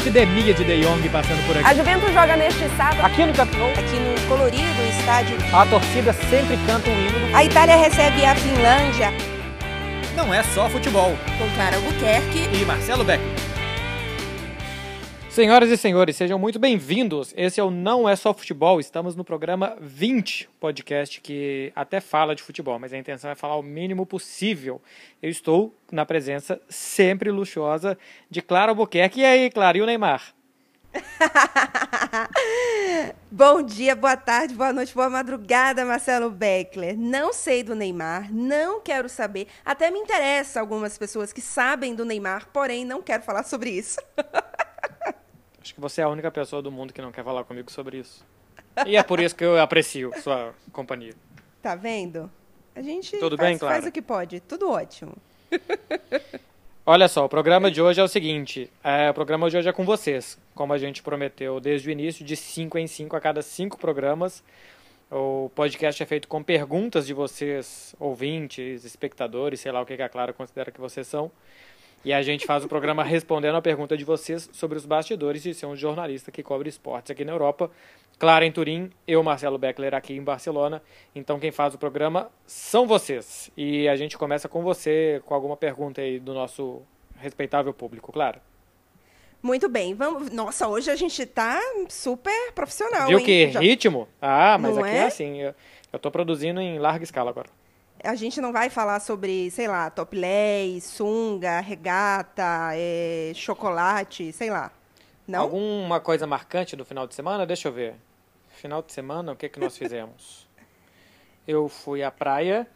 epidemia de De Jong passando por A aqui. Juventus joga neste sábado Aqui no Camp aqui no colorido estádio. a torcida sempre canta um hino. A Itália recebe a Finlândia Não é só futebol. com Clara Albuquerque. E Marcelo Beck. Senhoras e senhores, sejam muito bem-vindos. Esse é o Não É Só Futebol. Estamos no programa 20, podcast que até fala de futebol, mas a intenção é falar o mínimo possível. Eu estou na presença sempre luxuosa de Clara Albuquerque. E aí, Clara, e o Neymar? Bom dia, boa tarde, boa noite, boa madrugada, Marcelo Beckler. Não sei do Neymar, não quero saber. Até me interessa algumas pessoas que sabem do Neymar, porém não quero falar sobre isso. Acho que você é a única pessoa do mundo que não quer falar comigo sobre isso. E é por isso que eu aprecio sua companhia. Tá vendo? A gente Tudo faz, bem, Clara? faz o que pode, tudo ótimo. Olha só, o programa de hoje é o seguinte: é, o programa de hoje é com vocês. Como a gente prometeu desde o início, de 5 em 5 a cada 5 programas. O podcast é feito com perguntas de vocês, ouvintes, espectadores, sei lá o que que a Clara considera que vocês são. E a gente faz o programa respondendo a pergunta de vocês sobre os bastidores de ser um jornalista que cobre esportes aqui na Europa. Clara em Turim, eu, Marcelo Beckler, aqui em Barcelona. Então quem faz o programa são vocês. E a gente começa com você, com alguma pergunta aí do nosso respeitável público, Clara. Muito bem, vamos. Nossa, hoje a gente tá super profissional. Viu hein? que Já- ritmo? Ah, mas Não aqui é? é assim. Eu, eu tô produzindo em larga escala agora. A gente não vai falar sobre, sei lá, topless, sunga, regata, é, chocolate, sei lá. Não? Alguma coisa marcante do final de semana? Deixa eu ver. Final de semana, o que, que nós fizemos? eu fui à praia.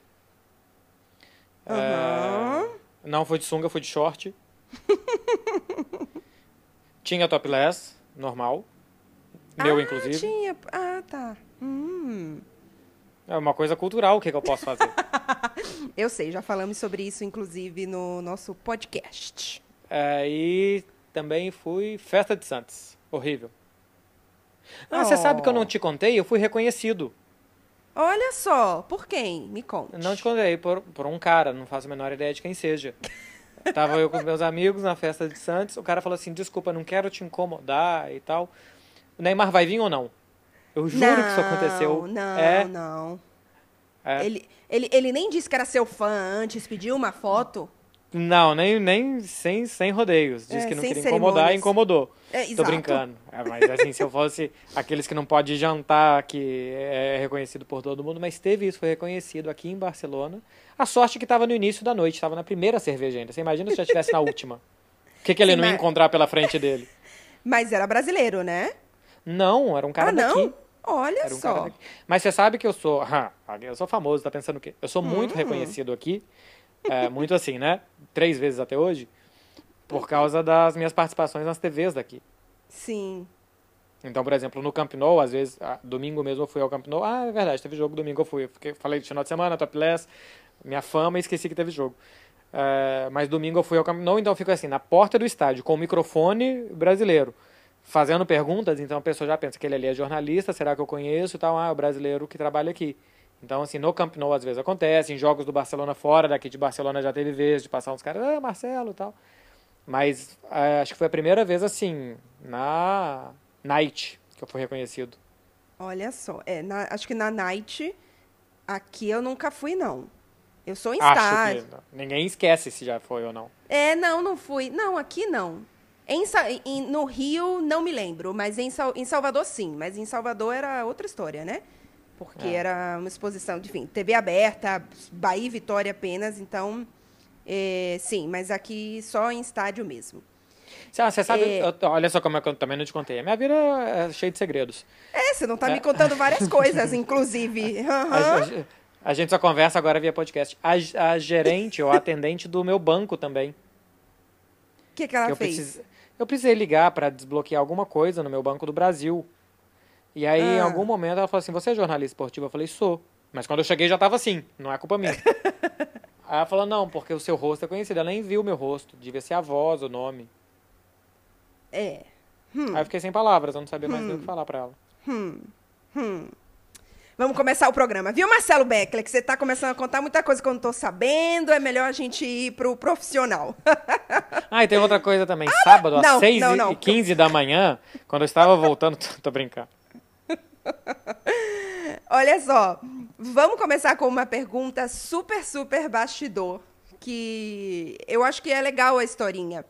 Aham. É, não fui de sunga, fui de short. Tinha topless, normal. Meu, ah, inclusive. Tinha... Ah, tá. Hum. É uma coisa cultural, o que, que eu posso fazer? Eu sei, já falamos sobre isso, inclusive, no nosso podcast. É, e também fui festa de Santos. Horrível. Ah, você Oh. sabe que eu não te contei? Eu fui reconhecido. Olha só, por quem? Me conte. Não te contei, por, por um cara, não faço a menor ideia de quem seja. Tava eu com os meus amigos na festa de Santos, o cara falou assim, desculpa, não quero te incomodar e tal. O Neymar vai vir ou não? Eu juro que isso aconteceu. Não, é, não. É. Ele, ele, ele nem disse que era seu fã antes, pediu uma foto. Não, nem, nem sem, sem rodeios. Diz É, que não queria incomodar, cerimônias. incomodou. É, Tô brincando. É, mas assim, se eu fosse aqueles que não pode jantar, que é reconhecido por todo mundo, mas teve isso, foi reconhecido aqui em Barcelona. A sorte que estava no início da noite, estava na primeira cerveja ainda. Você imagina se já estivesse na última. O que, que ele Sim, não ia mas- encontrar pela frente dele? Mas era brasileiro, né? Não, era um cara ah, não? Olha um só. Mas você sabe que eu sou. ah, eu sou famoso, tá pensando o quê? Eu sou Hum. muito reconhecido aqui. é, muito assim, né? Três vezes até hoje. Por causa das minhas participações nas TVs daqui. Sim. Então, por exemplo, no Camp Nou, às vezes, ah, domingo mesmo eu fui ao Camp Nou. Ah, é verdade, teve jogo domingo eu fui. Eu fiquei- falei de final de semana, topless, minha fama e esqueci que teve jogo. É, mas domingo eu fui ao Camp Nou, então eu fico assim, na porta do estádio, com o microfone brasileiro, fazendo perguntas, então a pessoa já pensa que ele ali é jornalista, será que eu conheço e tal? Ah, é o brasileiro que trabalha aqui. Então, assim, no Camp Nou às vezes acontece, em jogos do Barcelona fora, daqui de Barcelona já teve vez de passar uns caras, ah, Marcelo e tal. Mas é, acho que foi a primeira vez, assim, na Night que eu fui reconhecido. Olha só. É, na- acho que na Night, aqui eu nunca fui, não. Eu sou em Acho que ninguém esquece se já foi ou não. É, não, não fui. Não, aqui não. Em, em- no Rio, não me lembro, mas em, em Salvador, sim. Mas em Salvador era outra história, né? Porque É. era uma exposição, enfim, TV aberta, Bahia e Vitória apenas, então, é, sim, mas aqui só em estádio mesmo. Você sabe, É. eu- olha só como é eu também não te contei. A minha vida é cheia de segredos. É, você não tá É. me contando várias coisas, inclusive. A, Aham. a- a gente só conversa agora via podcast. A, a gerente ou a atendente do meu banco também. O que, que ela que fez? precis- eu precisei ligar para desbloquear alguma coisa no meu banco do Brasil. E aí, em Ah. algum momento, ela falou assim: Você é jornalista esportivo? Eu falei: Sou. Mas quando eu cheguei já tava assim, não é culpa minha. aí ela falou: Não, porque o seu rosto é conhecido. Ela nem viu o meu rosto, devia ser a voz, o nome. É. Aí eu fiquei sem palavras, eu não sabia mais nem o que falar pra ela. Hum. Hum. Vamos começar o programa. Viu, Marcelo Beckler, que você está começando a contar muita coisa que eu não estou sabendo. É melhor a gente ir pro profissional. ah, e tem outra coisa também. Ah, Sábado, não, às 6 não, não. e 15 da manhã, quando eu estava voltando... tô brincando. Olha só, vamos começar com uma pergunta super, super bastidor, que eu acho que é legal a historinha.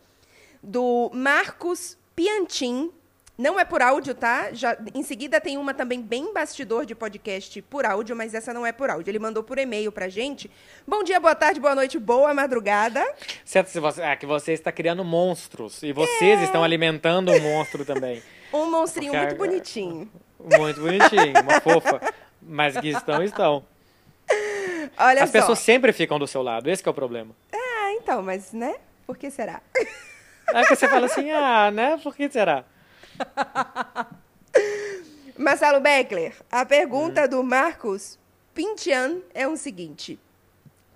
Do Marcos Piantin, não é por áudio, tá? Já, em seguida tem uma também bem bastidor de podcast por áudio, mas essa não é por áudio. Ele mandou por e-mail pra gente. Bom dia, boa tarde, boa noite, boa madrugada. Certo, se você, é que você está criando monstros e vocês é. estão alimentando um monstro também. Um monstrinho Porque muito bonitinho. Muito bonitinho, uma fofa. Mas que estão, estão. Olha As só. pessoas sempre ficam do seu lado, esse é o problema. Ah, então, mas, né? Por que será? Aí você fala assim, ah, né? Por que será? Marcelo Beckler, a pergunta hum. do Marcos Pintian é o seguinte.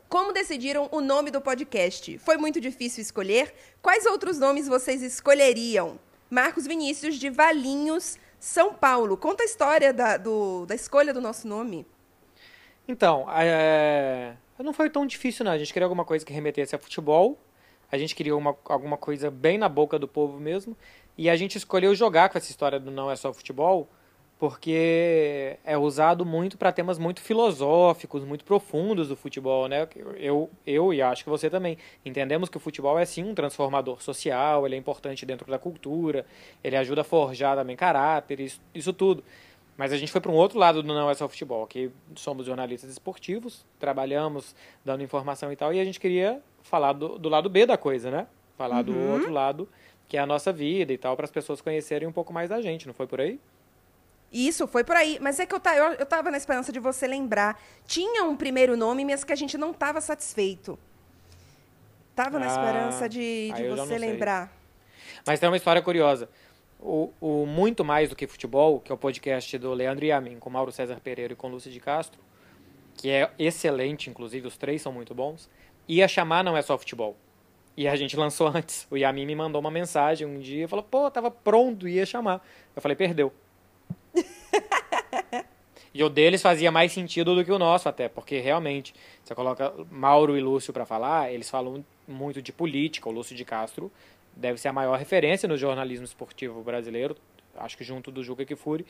Como decidiram o nome do podcast? Foi muito difícil escolher? Quais outros nomes vocês escolheriam? Marcos Vinícius, de Valinhos, São Paulo. Conta a história da, do, da escolha do nosso nome. Então, é... não foi tão difícil, não. A gente queria alguma coisa que remetesse a futebol. A gente queria uma, alguma coisa bem na boca do povo mesmo. E a gente escolheu jogar com essa história do não é só futebol, porque é usado muito para temas muito filosóficos, muito profundos do futebol, né? Eu, eu e acho que você também entendemos que o futebol é sim um transformador social, ele é importante dentro da cultura, ele ajuda a forjar também caráter, isso, isso tudo. Mas a gente foi para um outro lado do não é só futebol, que somos jornalistas esportivos, trabalhamos dando informação e tal, e a gente queria falar do, do lado B da coisa, né? Falar uhum. do outro lado que é a nossa vida e tal, para as pessoas conhecerem um pouco mais da gente, não foi por aí? Isso, foi por aí. Mas é que eu, eu, eu tava na esperança de você lembrar. Tinha um primeiro nome, mas que a gente não estava satisfeito. Tava ah, na esperança de, de você lembrar. Mas tem uma história curiosa. O, o, Muito Mais Do Que Futebol, que é o podcast do Leandro Yamin, com Mauro César Pereira e com Lúcia de Castro, que é excelente, inclusive, os três são muito bons, ia chamar Não É Só Futebol. E a gente lançou antes. O Yamin me mandou uma mensagem um dia e falou: pô, tava pronto, ia chamar. Eu falei: perdeu. e o deles fazia mais sentido do que o nosso, até, porque realmente, você coloca Mauro e Lúcio para falar, eles falam muito de política. O Lúcio de Castro deve ser a maior referência no jornalismo esportivo brasileiro, acho que junto do Juca Kifuri,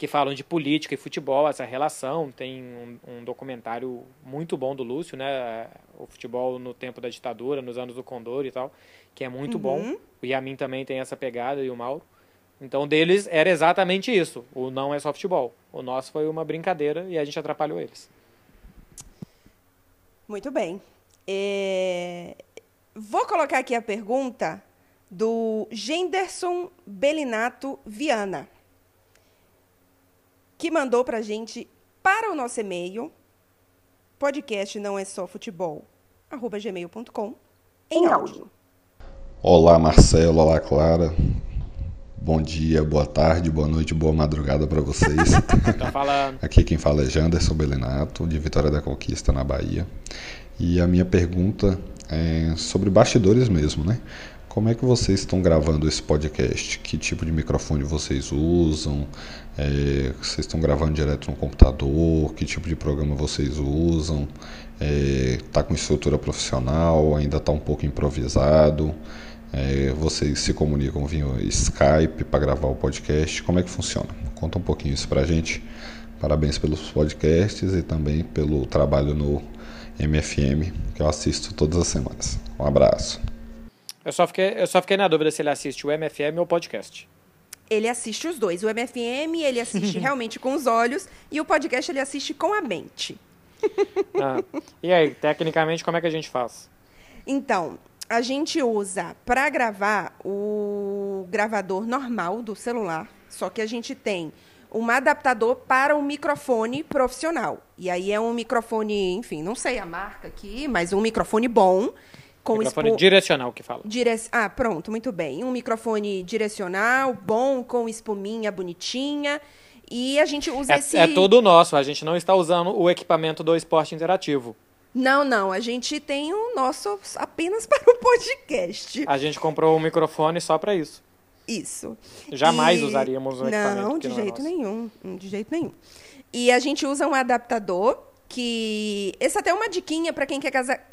que falam de política e futebol, essa relação. Tem um, um, documentário muito bom do Lúcio, né? O futebol no tempo da ditadura, nos anos do Condor e tal, que é muito uhum. bom. O Yamin também tem essa pegada e o Mauro. Então, deles era exatamente isso. O não é só futebol. O nosso foi uma brincadeira e a gente atrapalhou eles. Muito bem. É... Vou colocar aqui a pergunta do Genderson Belinato Viana que mandou para a gente para o nosso e-mail, podcast não é só futebol, arroba gmail.com, em áudio. Olá, Marcelo. Olá, Clara. Bom dia, boa tarde, boa noite, boa madrugada para vocês. tá falando. Aqui quem fala é Janderson Belenato, de Vitória da Conquista, na Bahia. E a minha pergunta é sobre bastidores mesmo, né? Como é que vocês estão gravando esse podcast? Que tipo de microfone vocês usam? É, vocês estão gravando direto no computador? Que tipo de programa vocês usam? Está é, com estrutura profissional? Ainda está um pouco improvisado? É, vocês se comunicam via Skype para gravar o podcast? Como é que funciona? Conta um pouquinho isso para a gente. Parabéns pelos podcasts e também pelo trabalho no MFM, que eu assisto todas as semanas. Um abraço. Eu só, fiquei, eu só fiquei na dúvida se ele assiste o MFM ou o podcast. Ele assiste os dois. O MFM, ele assiste realmente com os olhos e o podcast ele assiste com a mente. Ah, e aí, tecnicamente, como é que a gente faz? Então, a gente usa para gravar o gravador normal do celular, só que a gente tem um adaptador para o microfone profissional. E aí é um microfone, enfim, não sei a marca aqui, mas um microfone bom com microfone direcional que fala. Dire... Ah, pronto, muito bem. Um microfone direcional, bom, com espuminha bonitinha. E a gente usa é, esse. É todo nosso, a gente não está usando o equipamento do esporte interativo. Não, não, a gente tem o nosso apenas para o podcast. A gente comprou um microfone só para isso. Isso. Jamais e... usaríamos um equipamento. Não, de não é jeito é nenhum. De jeito nenhum. E a gente usa um adaptador que. Essa até é uma diquinha para quem quer casar.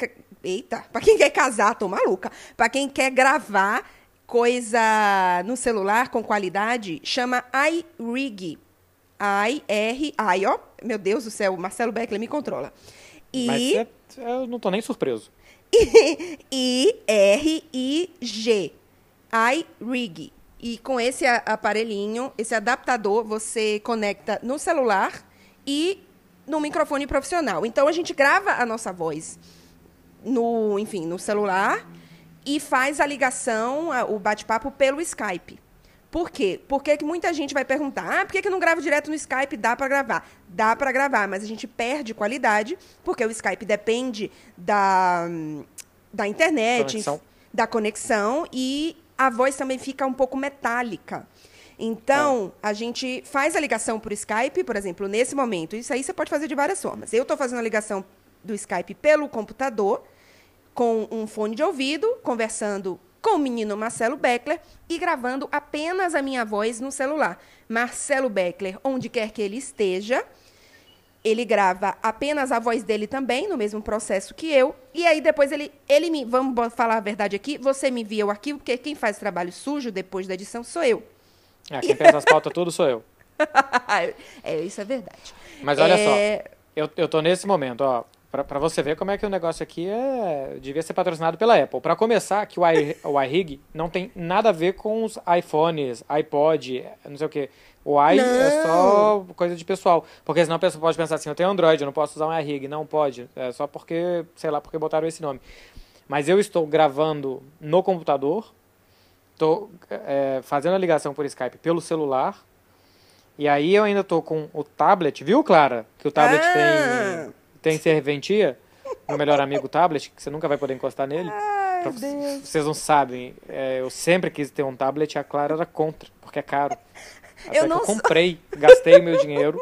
Eita, para quem quer casar, tô maluca. Para quem quer gravar coisa no celular com qualidade, chama iRig. I-R, I, ó. Meu Deus do céu, o Marcelo Beckler me controla. Mas E. é- eu não tô nem surpreso. I-R-I-G. iRig. E com esse aparelhinho, esse adaptador, você conecta no celular e no microfone profissional. Então a gente grava a nossa voz no, enfim, no celular e faz a ligação, o bate-papo pelo Skype. Por quê? Porque que muita gente vai perguntar: ah, por que, que não gravo direto no Skype? Dá para gravar. Dá para gravar, mas a gente perde qualidade, porque o Skype depende da, da internet, Conexão. da conexão, e a voz também fica um pouco metálica. Então, a gente faz a ligação por Skype, por exemplo, nesse momento. Isso aí você pode fazer de várias formas. Eu estou fazendo a ligação do Skype pelo computador, com um fone de ouvido, conversando com o menino Marcelo Beckler e gravando apenas a minha voz no celular. Marcelo Beckler, onde quer que ele esteja, ele grava apenas a voz dele também, no mesmo processo que eu. E aí depois ele, ele me. Vamos falar a verdade aqui, você me envia o arquivo, porque quem faz trabalho sujo depois da edição sou eu. É, quem pensa as pautas tudo sou eu. é, isso é verdade. Mas olha É, só, eu, eu tô nesse momento, ó, pra, pra você ver como é que o negócio aqui é, devia ser patrocinado pela Apple. Pra começar, que o, i, o iRig não tem nada a ver com os iPhones, iPod, não sei o quê. O i é só coisa de pessoal. Porque senão a pessoa pode pensar assim, eu tenho Android, eu não posso usar um iRig. Não pode. É só porque, sei lá, porque botaram esse nome. Mas eu estou gravando no computador, estou é, fazendo a ligação por Skype pelo celular. E aí eu ainda tô com o tablet, viu, Clara? Que o tablet Ah! tem, tem serventia. Meu melhor amigo tablet, que você nunca vai poder encostar nele. Pra- Deus. Vocês não sabem, é, eu sempre quis ter um tablet e a Clara era contra, porque é caro. Até Eu que não eu sou- comprei, gastei o meu dinheiro,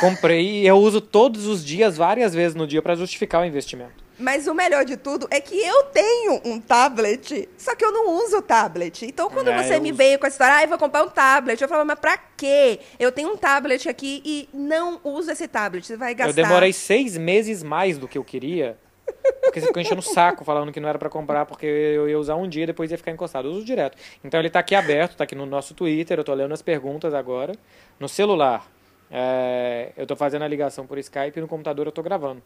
comprei e eu uso todos os dias, várias vezes no dia, para justificar o investimento. Mas o melhor de tudo é que eu tenho um tablet, só que eu não uso o tablet. Então, quando É, você me uso. veio com a história, ah, eu vou comprar um tablet, eu falo, mas pra quê? Eu tenho um tablet aqui e não uso esse tablet. Você vai gastar. Eu demorei seis meses mais do que eu queria, porque você ficou enchendo o saco falando que não era pra comprar, porque eu ia usar um dia e depois ia ficar encostado. Eu uso direto. Então ele tá aqui aberto, tá aqui no nosso Twitter, eu tô lendo as perguntas agora. No celular, é, eu tô fazendo a ligação por Skype e no computador eu tô gravando.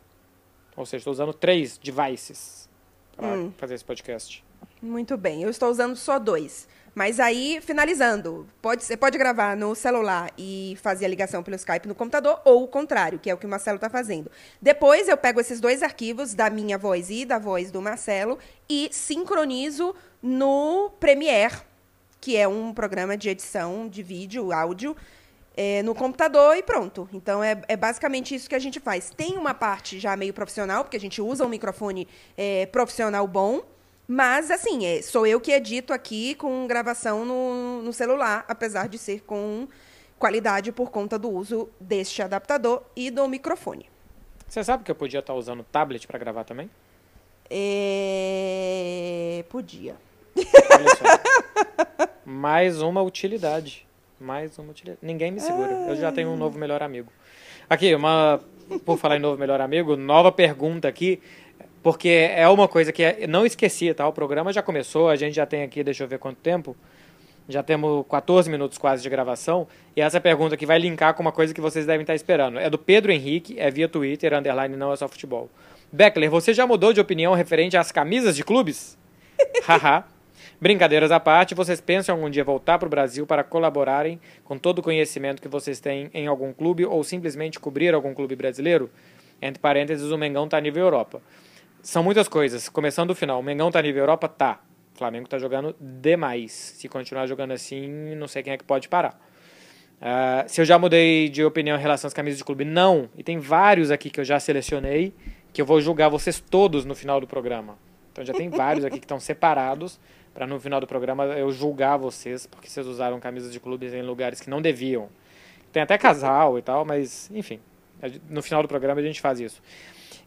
Ou seja, estou usando três devices para Hum. fazer esse podcast. Muito bem, eu estou usando só dois. Mas aí, finalizando, pode, você pode gravar no celular e fazer a ligação pelo Skype no computador, ou o contrário, que é o que o Marcelo está fazendo. Depois eu pego esses dois arquivos da minha voz e da voz do Marcelo e sincronizo no Premiere, que é um programa de edição de vídeo, áudio, é, no computador e pronto. Então é, é basicamente isso que a gente faz. Tem uma parte já meio profissional, porque a gente usa um microfone é, profissional bom, mas assim, é, sou eu que edito aqui com gravação no, no celular, apesar de ser com qualidade por conta do uso deste adaptador e do microfone. Você sabe que eu podia estar usando tablet para gravar também? É, Podia. Mais uma utilidade. Mais uma utilidade. Ninguém me segura. Eu já tenho um novo melhor amigo. Aqui, uma. Por falar em novo melhor amigo, nova pergunta aqui. Porque é uma coisa que eu não esqueci, tá? O programa já começou, a gente já tem aqui, deixa eu ver quanto tempo. Já temos 14 minutos quase de gravação. E essa pergunta aqui vai linkar com uma coisa que vocês devem estar esperando. É do Pedro Henrique, é via Twitter, underline não é só futebol. Beckler, você já mudou de opinião referente às camisas de clubes? Haha. Brincadeiras à parte, vocês pensam algum dia voltar para o Brasil para colaborarem com todo o conhecimento que vocês têm em algum clube ou simplesmente cobrir algum clube brasileiro? Entre parênteses, o Mengão está nível Europa. São muitas coisas. Começando do final, o Mengão está nível Europa? Tá. O Flamengo está jogando demais. Se continuar jogando assim, não sei quem é que pode parar. Ah, se eu já mudei de opinião em relação às camisas de clube, não. E tem vários aqui que eu já selecionei, que eu vou julgar vocês todos no final do programa. Então já tem vários aqui que estão separados, para no final do programa eu julgar vocês, porque vocês usaram camisas de clubes em lugares que não deviam. Tem até casal e tal, mas enfim. No final do programa a gente faz isso.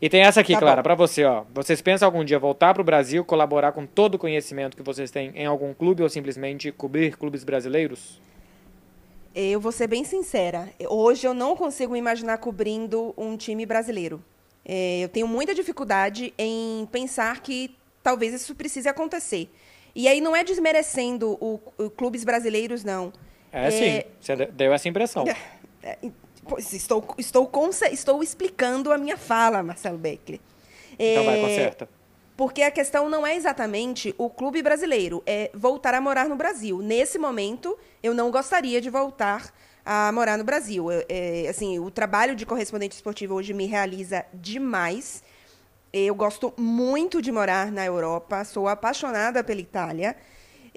E tem essa aqui, Tá Clara, para você, ó. Vocês pensam algum dia voltar para o Brasil, colaborar com todo o conhecimento que vocês têm em algum clube ou simplesmente cobrir clubes brasileiros? Eu vou ser bem sincera. Hoje eu não consigo me imaginar cobrindo um time brasileiro. É, eu tenho muita dificuldade em pensar que talvez isso precise acontecer. E aí não é desmerecendo o, o clubes brasileiros, não. É, é sim. Você deu essa impressão. É, pois, estou, estou, estou explicando a minha fala, Marcelo Beckler. Então vai, conserta. Porque a questão não é exatamente o clube brasileiro, é voltar a morar no Brasil. Nesse momento, eu não gostaria de voltar a morar no Brasil. Eu, é, assim, o trabalho de correspondente esportivo hoje me realiza demais. Eu gosto muito de morar na Europa, sou apaixonada pela Itália.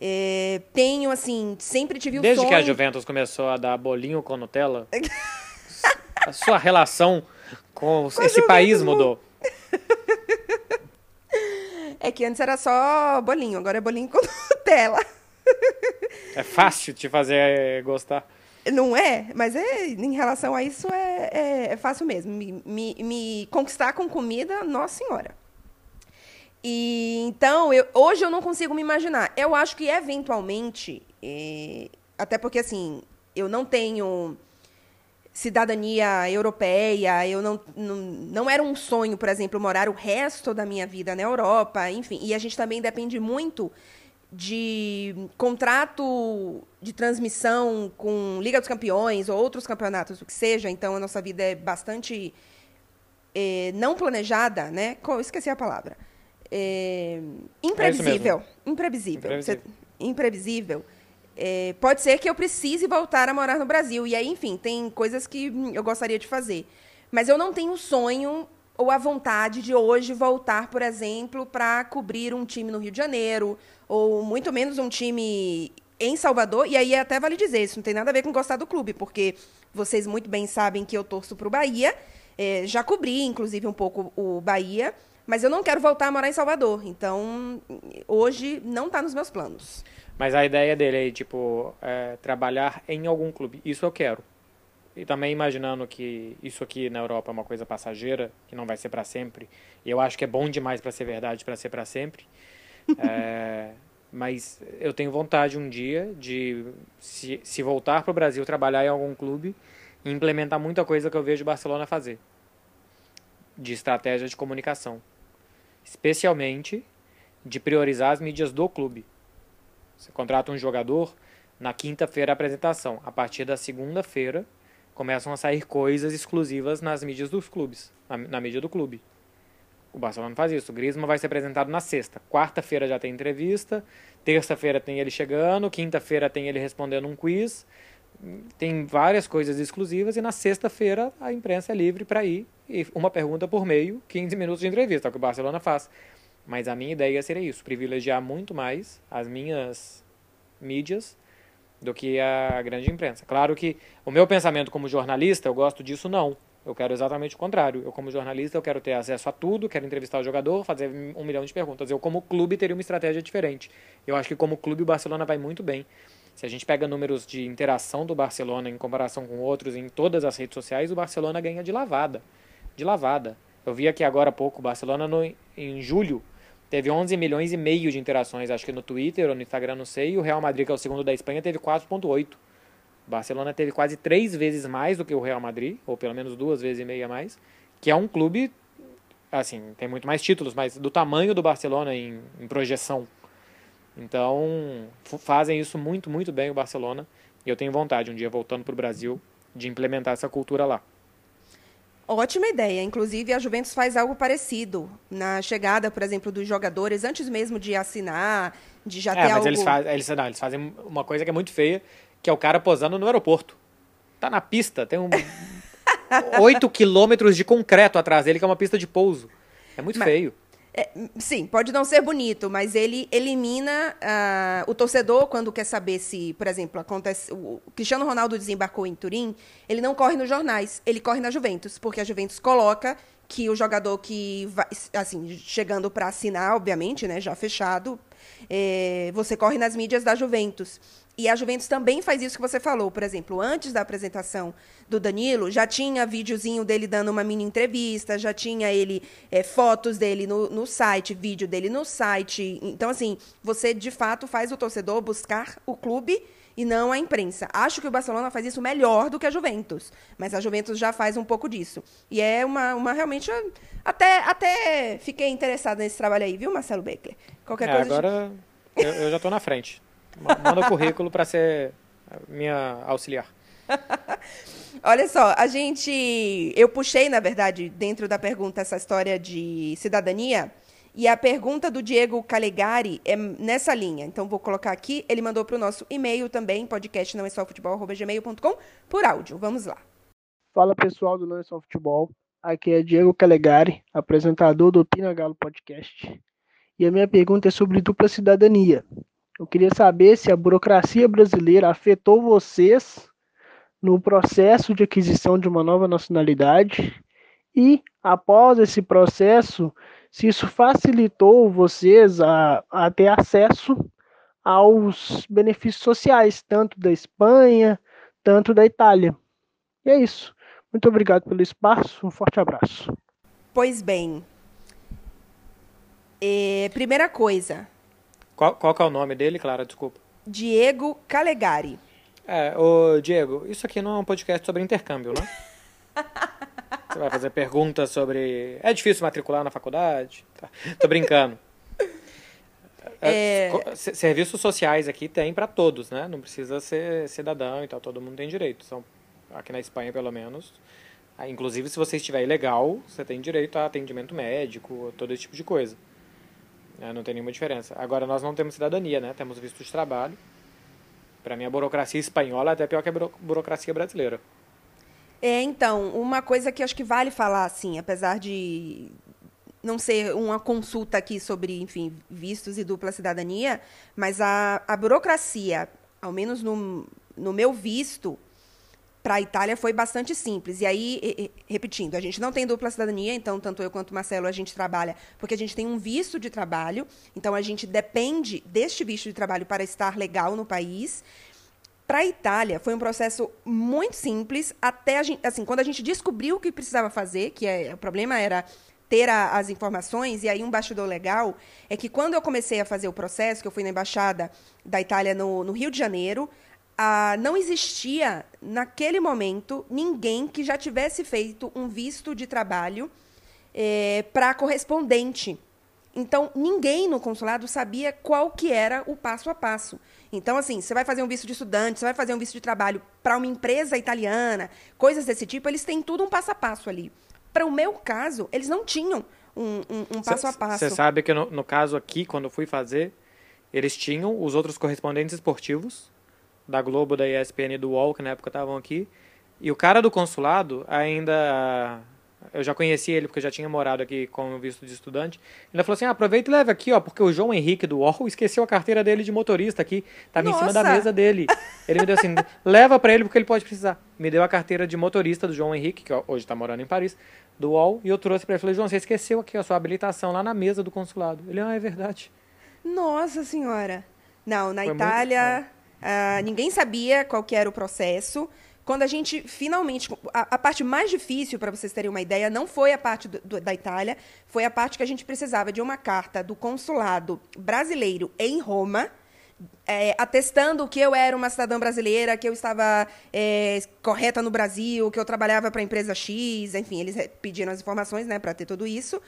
É, tenho, assim, sempre tive o Desde sonho... que a Juventus começou a dar bolinho com Nutella, a sua relação com, com esse país mudou. É que antes era só bolinho, agora é bolinho com Nutella. É fácil te fazer gostar. Não é, mas é, em relação a isso é, é, é fácil mesmo. Me, me, me, conquistar com comida, nossa senhora. E então, eu, hoje eu não consigo me imaginar. Eu acho que eventualmente, é, até porque assim, eu não tenho cidadania europeia, eu não, não, não era um sonho, por exemplo, morar o resto da minha vida na Europa, enfim. E a gente também depende muito de contrato de transmissão com Liga dos Campeões ou outros campeonatos, o que seja. Então, a nossa vida é bastante é, não planejada, né? Esqueci a palavra. É, imprevisível. É imprevisível. Imprevisível. Você, imprevisível. É, pode ser que eu precise voltar a morar no Brasil. E aí, enfim, tem coisas que eu gostaria de fazer. Mas eu não tenho sonho ou a vontade de hoje voltar, por exemplo, para cobrir um time no Rio de Janeiro ou muito menos um time em Salvador. E aí até vale dizer, isso não tem nada a ver com gostar do clube, porque vocês muito bem sabem que eu torço para o Bahia. É, já cobri, inclusive, um pouco o Bahia, mas eu não quero voltar a morar em Salvador. Então, hoje não está nos meus planos. Mas a ideia dele é, tipo, é, trabalhar em algum clube. Isso eu quero. E também imaginando que isso aqui na Europa é uma coisa passageira, que não vai ser para sempre. E eu acho que é bom demais para ser verdade, para ser para sempre. É, mas eu tenho vontade um dia de, se, se voltar para o Brasil, trabalhar em algum clube e implementar muita coisa que eu vejo o Barcelona fazer de estratégia de comunicação. Especialmente de priorizar as mídias do clube. Você contrata um jogador, na quinta-feira a apresentação. A partir da segunda-feira começam a sair coisas exclusivas nas mídias dos clubes, na, na mídia do clube. O Barcelona faz isso. O Griezmann vai ser apresentado na sexta. Quarta-feira já tem entrevista. Terça-feira tem ele chegando. Quinta-feira tem ele respondendo um quiz. Tem várias coisas exclusivas. E na sexta-feira a imprensa é livre para ir. E uma pergunta por meio, 15 minutos de entrevista, é o que o Barcelona faz. Mas a minha ideia seria isso: privilegiar muito mais as minhas mídias do que a grande imprensa. Claro que o meu pensamento como jornalista, eu gosto disso não. Eu quero exatamente o contrário. Eu, como jornalista, eu quero ter acesso a tudo, quero entrevistar o jogador, fazer um milhão de perguntas. Eu, como clube, teria uma estratégia diferente. Eu acho que, como clube, o Barcelona vai muito bem. Se a gente pega números de interação do Barcelona em comparação com outros em todas as redes sociais, o Barcelona ganha de lavada. De lavada. Eu vi aqui agora há pouco, o Barcelona no, em julho teve 11 milhões e meio de interações, acho que no Twitter ou no Instagram, não sei, e o Real Madrid, que é o segundo da Espanha, teve 4.8. Barcelona teve quase três vezes mais do que o Real Madrid, ou pelo menos duas vezes e meia mais, que é um clube, assim, tem muito mais títulos, mas do tamanho do Barcelona em, em projeção. Então, fazem isso muito, muito bem o Barcelona. E eu tenho vontade, um dia voltando para o Brasil, de implementar essa cultura lá. Ótima ideia. Inclusive, a Juventus faz algo parecido na chegada, por exemplo, dos jogadores, antes mesmo de assinar, de já é, ter mas algo... Eles, faz, eles, não, eles fazem uma coisa que é muito feia, que é o cara posando no aeroporto. Tá na pista, tem um 8 quilômetros de concreto atrás dele, que é uma pista de pouso. É muito mas, feio. É, sim, pode não ser bonito, mas ele elimina uh, o torcedor quando quer saber se, por exemplo, acontece. O Cristiano Ronaldo desembarcou em Turim, ele não corre nos jornais, ele corre na Juventus, porque a Juventus coloca que o jogador que vai, assim, chegando para assinar, obviamente, né, já fechado, é, você corre nas mídias da Juventus. E a Juventus também faz isso que você falou. Por exemplo, antes da apresentação do Danilo, já tinha videozinho dele dando uma mini entrevista, já tinha ele é, fotos dele no, no site, vídeo dele no site. Então, assim, você de fato faz o torcedor buscar o clube e não a imprensa. Acho que o Barcelona faz isso melhor do que a Juventus, mas a Juventus já faz um pouco disso. E é uma, uma realmente. Até, até fiquei interessada nesse trabalho aí, viu, Marcelo Beckler? Qualquer é, coisa. Agora de... eu, eu já estou na frente. Manda o currículo para ser minha auxiliar. Olha só, a gente. Eu puxei, na verdade, dentro da pergunta, essa história de cidadania. E a pergunta do Diego Calegari é nessa linha. Então, vou colocar aqui. Ele mandou para o nosso e-mail também, podcast não é só futebol.gmail.com, por áudio. Vamos lá. Fala pessoal do Não é só futebol. Aqui é Diego Calegari, apresentador do Pina Galo Podcast. E a minha pergunta é sobre dupla cidadania. Eu queria saber se a burocracia brasileira afetou vocês no processo de aquisição de uma nova nacionalidade e, após esse processo, se isso facilitou vocês a, a ter acesso aos benefícios sociais, tanto da Espanha, tanto da Itália. E é isso. Muito obrigado pelo espaço. Um forte abraço. Pois bem. É, primeira coisa. Qual, qual é o nome dele, Clara? Desculpa. Diego Calegari. É, ô Diego, isso aqui não é um podcast sobre intercâmbio, né? Você vai fazer perguntas sobre. É difícil matricular na faculdade? Tá. Tô brincando. É... é serviços sociais aqui tem para todos, né? Não precisa ser cidadão e tal, todo mundo tem direito. São, aqui na Espanha, pelo menos. Ah, inclusive, se você estiver ilegal, você tem direito a atendimento médico, todo esse tipo de coisa. É, não tem nenhuma diferença. Agora, nós não temos cidadania, né? Temos visto de trabalho. Para mim, a burocracia espanhola é até pior que a burocracia brasileira. É, então, uma coisa que acho que vale falar, assim, apesar de não ser uma consulta aqui sobre, enfim, vistos e dupla cidadania, mas a, a burocracia, ao menos no, no meu visto, para a Itália foi bastante simples. E aí, e, e, repetindo, a gente não tem dupla cidadania, então tanto eu quanto o Marcelo a gente trabalha porque a gente tem um visto de trabalho, então a gente depende deste visto de trabalho para estar legal no país. Para a Itália, foi um processo muito simples, até a gente, assim, quando a gente descobriu o que precisava fazer, que é, o problema era ter a, as informações, e aí um bastidor legal é que quando eu comecei a fazer o processo, que eu fui na Embaixada da Itália no, no Rio de Janeiro, ah, não existia, naquele momento, ninguém que já tivesse feito um visto de trabalho eh, para correspondente. Então, ninguém no consulado sabia qual que era o passo a passo. Então, assim, você vai fazer um visto de estudante, você vai fazer um visto de trabalho para uma empresa italiana, coisas desse tipo, eles têm tudo um passo a passo ali. Para o meu caso, eles não tinham um, um, um passo a passo. Você sabe que no, no caso aqui, quando eu fui fazer, eles tinham os outros correspondentes esportivos, da Globo, da ESPN e do UOL, que na época estavam aqui, e o cara do consulado ainda eu já conhecia ele porque eu já tinha morado aqui com visto de estudante. Ele falou assim: ah, aproveita e leve aqui, ó, porque o João Henrique do UOL esqueceu a carteira dele de motorista aqui, tava Nossa. em cima da mesa dele. Ele me deu assim: leva para ele porque ele pode precisar. Me deu a carteira de motorista do João Henrique, que hoje está morando em Paris, do UOL, e eu trouxe para ele. Falei: João, você esqueceu aqui a sua habilitação lá na mesa do consulado. Ele: ah, é verdade. Nossa Senhora. Não, na Foi Itália, uh, ninguém sabia qual que era o processo. Quando a gente finalmente. A, a parte mais difícil, para vocês terem uma ideia, não foi a parte do, do, da Itália, foi a parte que a gente precisava de uma carta do consulado brasileiro em Roma. É, atestando que eu era uma cidadã brasileira, que eu estava é, correta no Brasil, que eu trabalhava para a empresa X, enfim, eles pediram as informações né, para ter tudo isso.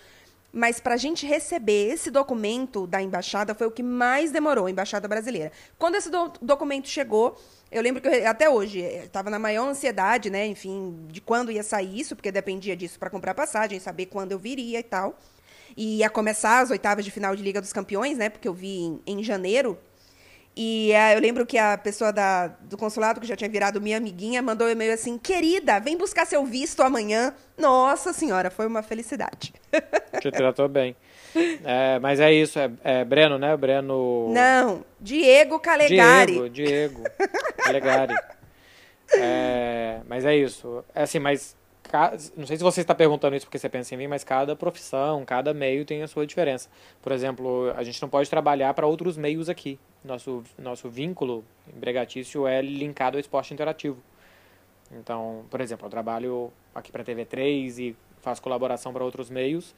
Mas para a gente receber esse documento da embaixada foi o que mais demorou, a embaixada brasileira. Quando esse do documento chegou, eu lembro que eu, até hoje estava na maior ansiedade, né? Enfim, de quando ia sair isso, porque dependia disso para comprar passagem, saber quando eu viria e tal. E ia começar as oitavas de final de Liga dos Campeões, né? Porque eu vi em, em janeiro. E uh, eu lembro que a pessoa da, do consulado, que já tinha virado minha amiguinha, mandou um e-mail assim: querida, vem buscar seu visto amanhã. Nossa senhora, foi uma felicidade. Te tratou bem. É, mas é isso, é, é, Breno, né? Breno. Não, Diego Calegari. Diego, Diego Calegari. É, mas é isso. É assim, mas não sei se você está perguntando isso porque você pensa em mim, mas cada profissão, cada meio tem a sua diferença. Por exemplo, a gente não pode trabalhar para outros meios aqui. Nosso, nosso vínculo empregatício é linkado ao esporte interativo. Então, por exemplo, eu trabalho aqui para a TV3 e faço colaboração para outros meios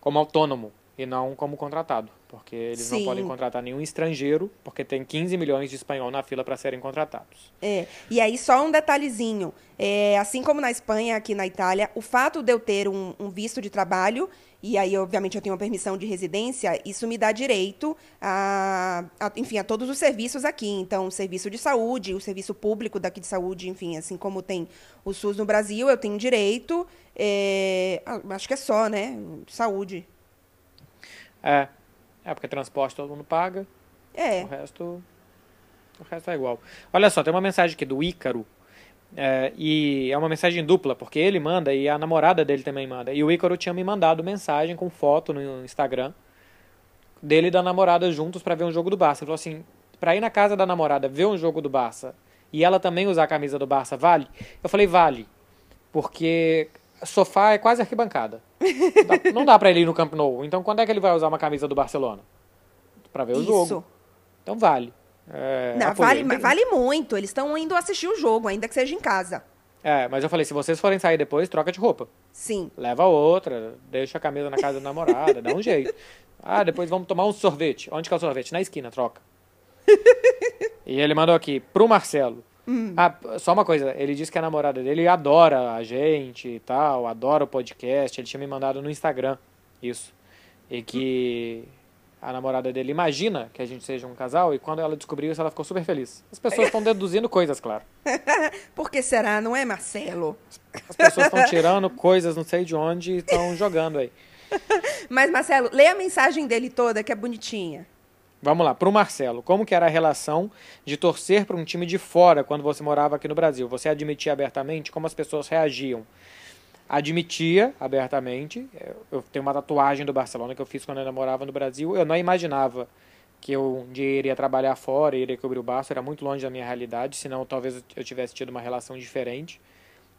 como autônomo e não como contratado, porque eles Sim. não podem contratar nenhum estrangeiro, porque tem 15 milhões de espanhol na fila para serem contratados. É, e aí só um detalhezinho, é, assim como na Espanha, aqui na Itália, o fato de eu ter um, um visto de trabalho, e aí, obviamente, eu tenho uma permissão de residência, isso me dá direito a, a, enfim, a todos os serviços aqui. Então, o serviço de saúde, o serviço público daqui de saúde, enfim, assim como tem o SUS no Brasil, eu tenho direito, é, acho que é só, né, saúde. É. É, porque transporte todo mundo paga. É. O resto. O resto é igual. Olha só, tem uma mensagem aqui do Ícaro. É, e é uma mensagem dupla, porque ele manda e a namorada dele também manda. E o Ícaro tinha me mandado mensagem com foto no Instagram dele e da namorada juntos para ver um jogo do Barça. Ele falou assim: pra ir na casa da namorada ver um jogo do Barça e ela também usar a camisa do Barça, vale? Eu falei: vale. Porque sofá é quase arquibancada. Não dá, para ele ir no Camp Nou. Então quando é que ele vai usar uma camisa do Barcelona? Para ver o Isso. jogo. Então vale. É, Não, vale, vale muito. Eles estão indo assistir o jogo, ainda que seja em casa. É, mas eu falei, se vocês forem sair depois, troca de roupa. Sim. Leva outra, deixa a camisa na casa da namorada, dá um jeito. Ah, depois vamos tomar um sorvete. Onde que é o sorvete? Na esquina, troca. e ele mandou aqui, pro Marcelo. Hum. Ah, só uma coisa, ele disse que a namorada dele adora a gente e tal, adora o podcast. Ele tinha me mandado no Instagram isso. E que a namorada dele imagina que a gente seja um casal e quando ela descobriu isso, ela ficou super feliz. As pessoas estão deduzindo coisas, claro. Por que será? Não é, Marcelo? As pessoas estão tirando coisas não sei de onde e estão jogando aí. Mas, Marcelo, lê a mensagem dele toda, que é bonitinha. Vamos lá, para o Marcelo, como que era a relação de torcer para um time de fora quando você morava aqui no Brasil? Você admitia abertamente como as pessoas reagiam? Admitia abertamente. Eu tenho uma tatuagem do Barcelona que eu fiz quando eu morava no Brasil. Eu não imaginava que eu um dia iria trabalhar fora, iria cobrir o Barça, era muito longe da minha realidade, senão talvez eu tivesse tido uma relação diferente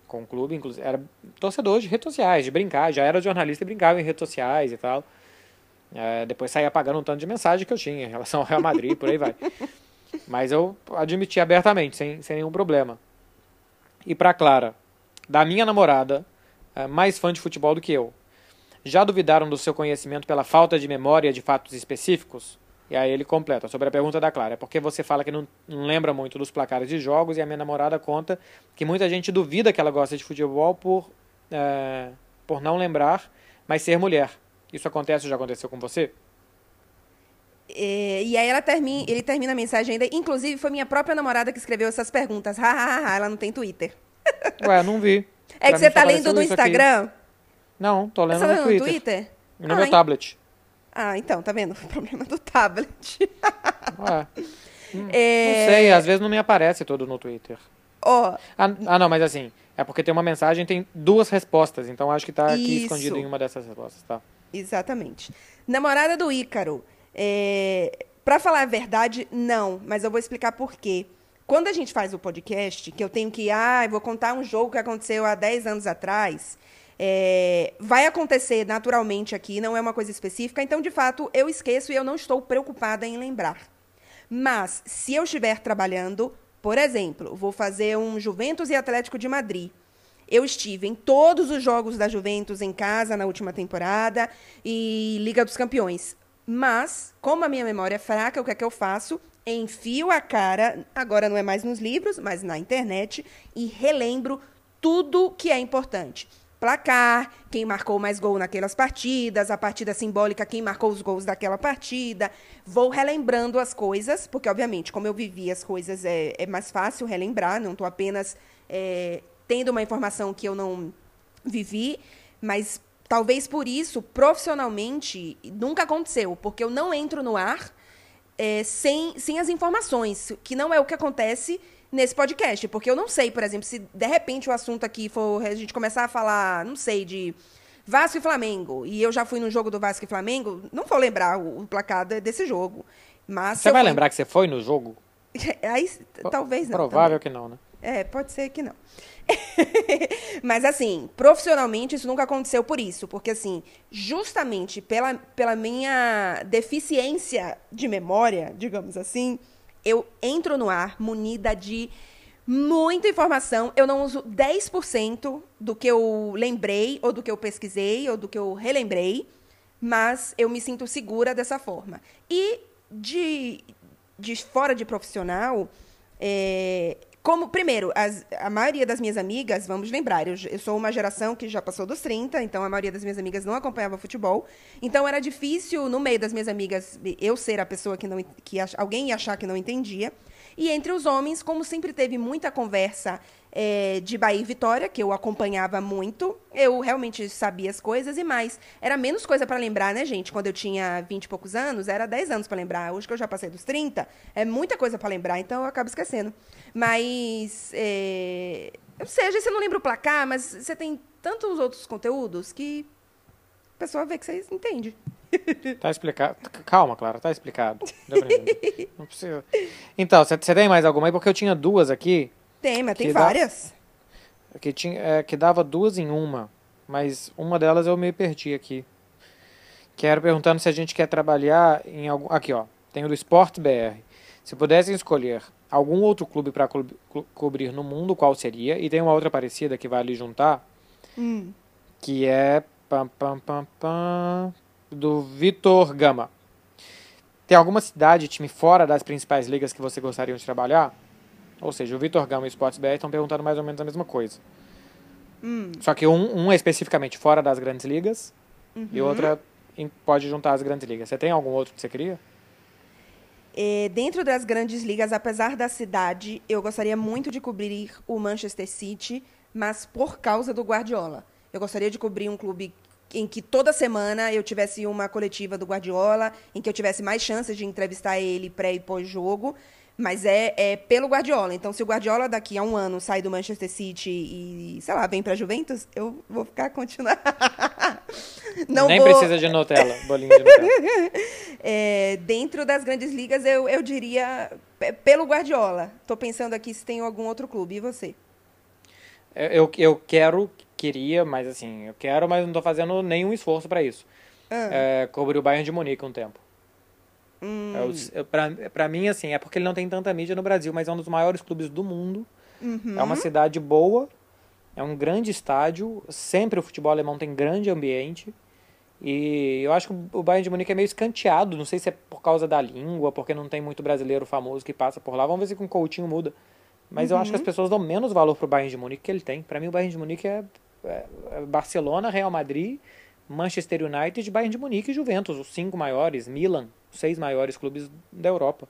com o clube, inclusive era torcedor de redes sociais, de brincar, já era jornalista e brincava em redes sociais e tal. É, depois saía apagando um tanto de mensagem que eu tinha em relação ao Real Madrid, por aí vai. Mas eu admiti abertamente, sem, sem nenhum problema. E para Clara, da minha namorada, é mais fã de futebol do que eu, já duvidaram do seu conhecimento pela falta de memória de fatos específicos? E aí ele completa sobre a pergunta da Clara. É porque você fala que não, não, lembra muito dos placares de jogos e a minha namorada conta que muita gente duvida que ela gosta de futebol por, é, por não lembrar, mas ser mulher. Isso acontece ou já aconteceu com você? É, e aí ela termina, ele termina a mensagem ainda. Inclusive, foi minha própria namorada que escreveu essas perguntas. Hahaha, ela não tem Twitter. Ué, não vi. É pra que você tá lendo no Instagram? Aqui. Não, tô lendo, você tá no, Twitter. no Twitter. no ah, meu tablet. Ah, então, tá vendo? O problema do tablet. Ué. Hum, é... Não sei, às vezes não me aparece todo no Twitter. Oh. Ah, ah, não, mas assim, é porque tem uma mensagem tem duas respostas, então acho que tá aqui Isso. escondido em uma dessas respostas, tá? Exatamente. Namorada do Ícaro. É... Para falar a verdade, não, mas eu vou explicar por quê. Quando a gente faz o podcast, que eu tenho que, ah, eu vou contar um jogo que aconteceu há 10 anos atrás, é... vai acontecer naturalmente aqui, não é uma coisa específica, então, de fato, eu esqueço e eu não estou preocupada em lembrar. Mas, se eu estiver trabalhando, por exemplo, vou fazer um Juventus e Atlético de Madrid. Eu estive em todos os jogos da Juventus em casa na última temporada e Liga dos Campeões. Mas, como a minha memória é fraca, o que é que eu faço? Enfio a cara, agora não é mais nos livros, mas na internet, e relembro tudo que é importante. Placar, quem marcou mais gol naquelas partidas, a partida simbólica, quem marcou os gols daquela partida. Vou relembrando as coisas, porque, obviamente, como eu vivi as coisas, é, é mais fácil relembrar, não estou apenas é, tendo uma informação que eu não vivi, mas talvez por isso, profissionalmente, nunca aconteceu, porque eu não entro no ar é, sem, sem as informações, que não é o que acontece nesse podcast, porque eu não sei, por exemplo, se de repente o assunto aqui for a gente começar a falar, não sei, de Vasco e Flamengo, e eu já fui no jogo do Vasco e Flamengo, não vou lembrar o, o placar desse jogo. Mas você vai fui... lembrar que você foi no jogo? Aí, talvez não. Provável também. que não, né? É, pode ser que não. Mas assim, profissionalmente isso nunca aconteceu por isso, porque assim, justamente pela, pela minha deficiência de memória, digamos assim, eu entro no ar munida de muita informação. Eu não uso 10% do que eu lembrei, ou do que eu pesquisei, ou do que eu relembrei, mas eu me sinto segura dessa forma. E de, de fora de profissional, é, como, primeiro, as, a maioria das minhas amigas, vamos lembrar, eu, eu, sou uma geração que já passou dos 30, então a maioria das minhas amigas não acompanhava futebol. Então era difícil, no meio das minhas amigas, eu ser a pessoa que, não, que ach, alguém achar que não entendia. E entre os homens, como sempre teve muita conversa é, de Bahia e Vitória, que eu acompanhava muito. Eu realmente sabia as coisas e mais. Era menos coisa para lembrar, né, gente? Quando eu tinha 20 e poucos anos, era 10 anos para lembrar. Hoje que eu já passei dos 30, é muita coisa para lembrar, então eu acabo esquecendo. Mas. É... Ou seja, você não lembra o placar, mas você tem tantos outros conteúdos que a pessoa vê que você entende. Tá explicado. Calma, Clara, tá explicado. Não precisa. Então, você tem mais alguma aí? Porque eu tinha duas aqui tem, mas tem várias. Dá, que, tinha, é, que dava duas em uma, mas uma delas eu me perdi aqui. Quero perguntando se a gente quer trabalhar em algum. Aqui, ó. Tem o do Sport BR. Se pudessem escolher algum outro clube para co cobrir no mundo, qual seria? E tem uma outra parecida que vale juntar, hum. que é pam, pam, pam, pam, do Vitor Gama. Tem alguma cidade, time fora das principais ligas que você gostaria de trabalhar? Ou seja, o Vitor Gama e o Sports BR estão perguntando mais ou menos a mesma coisa. Hum. Só que um, um é especificamente fora das grandes ligas uhum. e outra pode juntar as grandes ligas. Você tem algum outro que você queria? É, dentro das grandes ligas, apesar da cidade, eu gostaria muito de cobrir o Manchester City, mas por causa do Guardiola. Eu gostaria de cobrir um clube em que toda semana eu tivesse uma coletiva do Guardiola, em que eu tivesse mais chances de entrevistar ele pré e pós-jogo, mas é, é pelo Guardiola. Então, se o Guardiola daqui a um ano sai do Manchester City e, sei lá, vem para Juventus, eu vou ficar continuar. Não Nem vou... precisa de Nutella, bolinho de Nutella. é, dentro das grandes ligas, eu, eu diria pelo Guardiola. Estou pensando aqui se tem algum outro clube. E você? Eu, eu quero, queria, mas assim, eu quero, mas não estou fazendo nenhum esforço para isso. Ah. É, cobrir o Bayern de Munique um tempo. Hum. É, pra, pra mim, assim, é porque ele não tem tanta mídia no Brasil, mas é um dos maiores clubes do mundo. Uhum. É uma cidade boa, é um grande estádio, sempre o futebol alemão tem grande ambiente. E eu acho que o Bayern de Munique é meio escanteado, não sei se é por causa da língua, porque não tem muito brasileiro famoso que passa por lá. Vamos ver se com o Coutinho muda. Mas uhum. eu acho que as uhum. pessoas dão menos valor pro Bayern de Munique que ele tem. Para mim o Bayern de Munique é, é, é Barcelona, Real Madrid, Manchester United, Bayern de Munique e Juventus, os cinco maiores, Milan, os seis maiores clubes da Europa.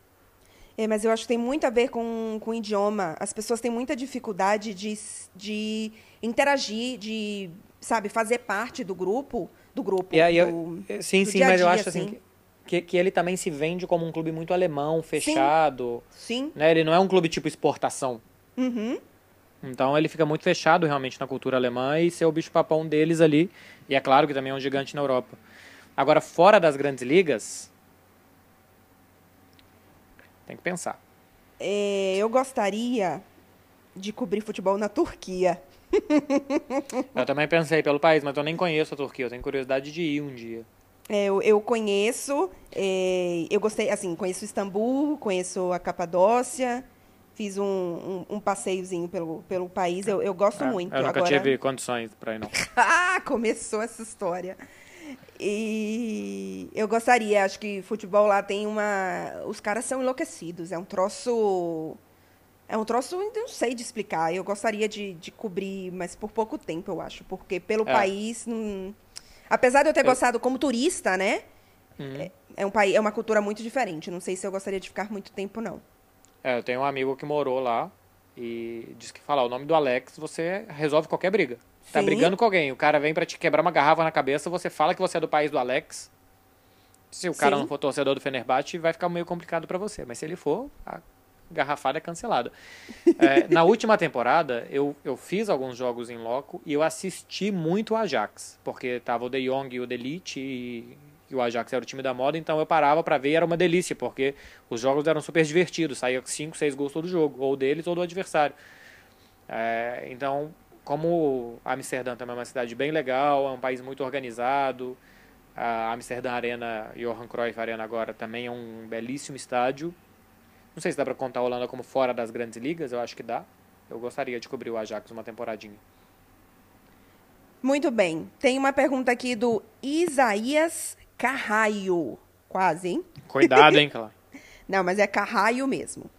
É, mas eu acho que tem muito a ver com, com o idioma. As pessoas têm muita dificuldade de, de interagir, de, sabe, fazer parte do grupo, do grupo. E aí, do, eu, sim, do sim, mas eu acho assim, assim que, que ele também se vende como um clube muito alemão, fechado. Sim. sim. Né? Ele não é um clube tipo exportação. Uhum. Então ele fica muito fechado realmente na cultura alemã e ser o bicho-papão deles ali. E é claro que também é um gigante na Europa. Agora, fora das grandes ligas, tem que pensar. É, eu gostaria de cobrir futebol na Turquia. eu também pensei pelo país, mas eu nem conheço a Turquia. Eu tenho curiosidade de ir um dia. É, eu, eu, conheço, é, eu gostei, assim, conheço Istambul, conheço a Capadócia, fiz um, um, um, passeiozinho pelo, pelo país. Eu, eu gosto é, muito. Eu nunca Agora... tive condições para ir, não. ah, começou essa história. E eu gostaria, acho que futebol lá tem uma. Os caras são enlouquecidos. É um troço. É um troço, não sei de explicar. Eu gostaria de, de cobrir, mas por pouco tempo, eu acho. Porque pelo é. país. Não... Apesar de eu ter eu... gostado como turista, né? Uhum. É, é, um país, é uma cultura muito diferente. Não sei se eu gostaria de ficar muito tempo, não. É, eu tenho um amigo que morou lá e disse que falar o nome do Alex, você resolve qualquer briga. Tá Sim. brigando com alguém, o cara vem para te quebrar uma garrafa na cabeça, você fala que você é do país do Alex. Se o cara Sim. não for torcedor do Fenerbahçe, vai ficar meio complicado para você. Mas se ele for, a garrafada é cancelada. é, na última temporada, eu, eu fiz alguns jogos em loco e eu assisti muito o Ajax. Porque tava o De Jong e o Delite e que o Ajax era o time da moda, então eu parava para ver e era uma delícia, porque os jogos eram super divertidos, saía 5, 6 gols todo jogo, ou deles ou do adversário. É, então, como Amsterdã também é uma cidade bem legal, é um país muito organizado, a Amsterdã Arena, Johan Cruyff Arena agora também é um belíssimo estádio. Não sei se dá para contar a Holanda como fora das grandes ligas, eu acho que dá. Eu gostaria de cobrir o Ajax uma temporadinha. Muito bem. Tem uma pergunta aqui do Isaías Carraio. Quase, hein? Cuidado, hein, Clara. Não, mas é Carraio mesmo.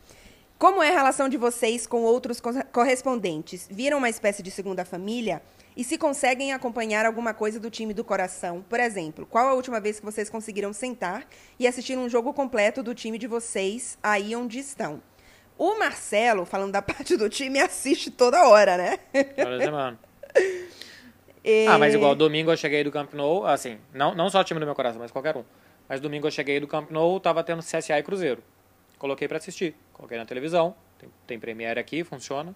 Como é a relação de vocês com outros correspondentes? Viram uma espécie de segunda família? E se conseguem acompanhar alguma coisa do time do coração? Por exemplo, qual a última vez que vocês conseguiram sentar e assistir um jogo completo do time de vocês aí onde estão? O Marcelo, falando da parte do time, assiste toda hora, né? Toda semana. E... Ah, mas igual, domingo eu cheguei do Camp Nou, assim, não, não só o time do meu coração, mas qualquer um. Mas domingo eu cheguei do Camp Nou, tava tendo CSA e Cruzeiro. Coloquei para assistir. Coloquei na televisão, tem, tem Premiere aqui, funciona.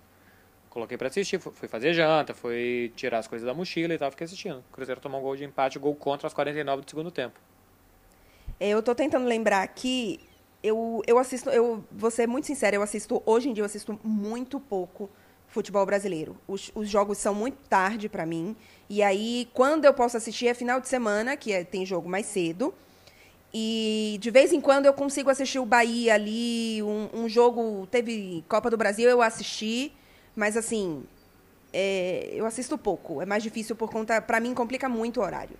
Coloquei para assistir, fui fazer janta, fui tirar as coisas da mochila e tal, fiquei assistindo. O Cruzeiro tomou um gol de empate, gol contra aos 49 do segundo tempo. É, eu tô tentando lembrar aqui, eu, eu assisto, eu vou ser muito sincera, eu assisto, hoje em dia eu assisto muito pouco futebol brasileiro. Os, os jogos são muito tarde para mim. E aí, quando eu posso assistir, é final de semana, que é, tem jogo mais cedo. E de vez em quando eu consigo assistir o Bahia ali, um, um jogo. Teve Copa do Brasil, eu assisti, mas assim. É, eu assisto pouco. É mais difícil por conta. Para mim, complica muito o horário.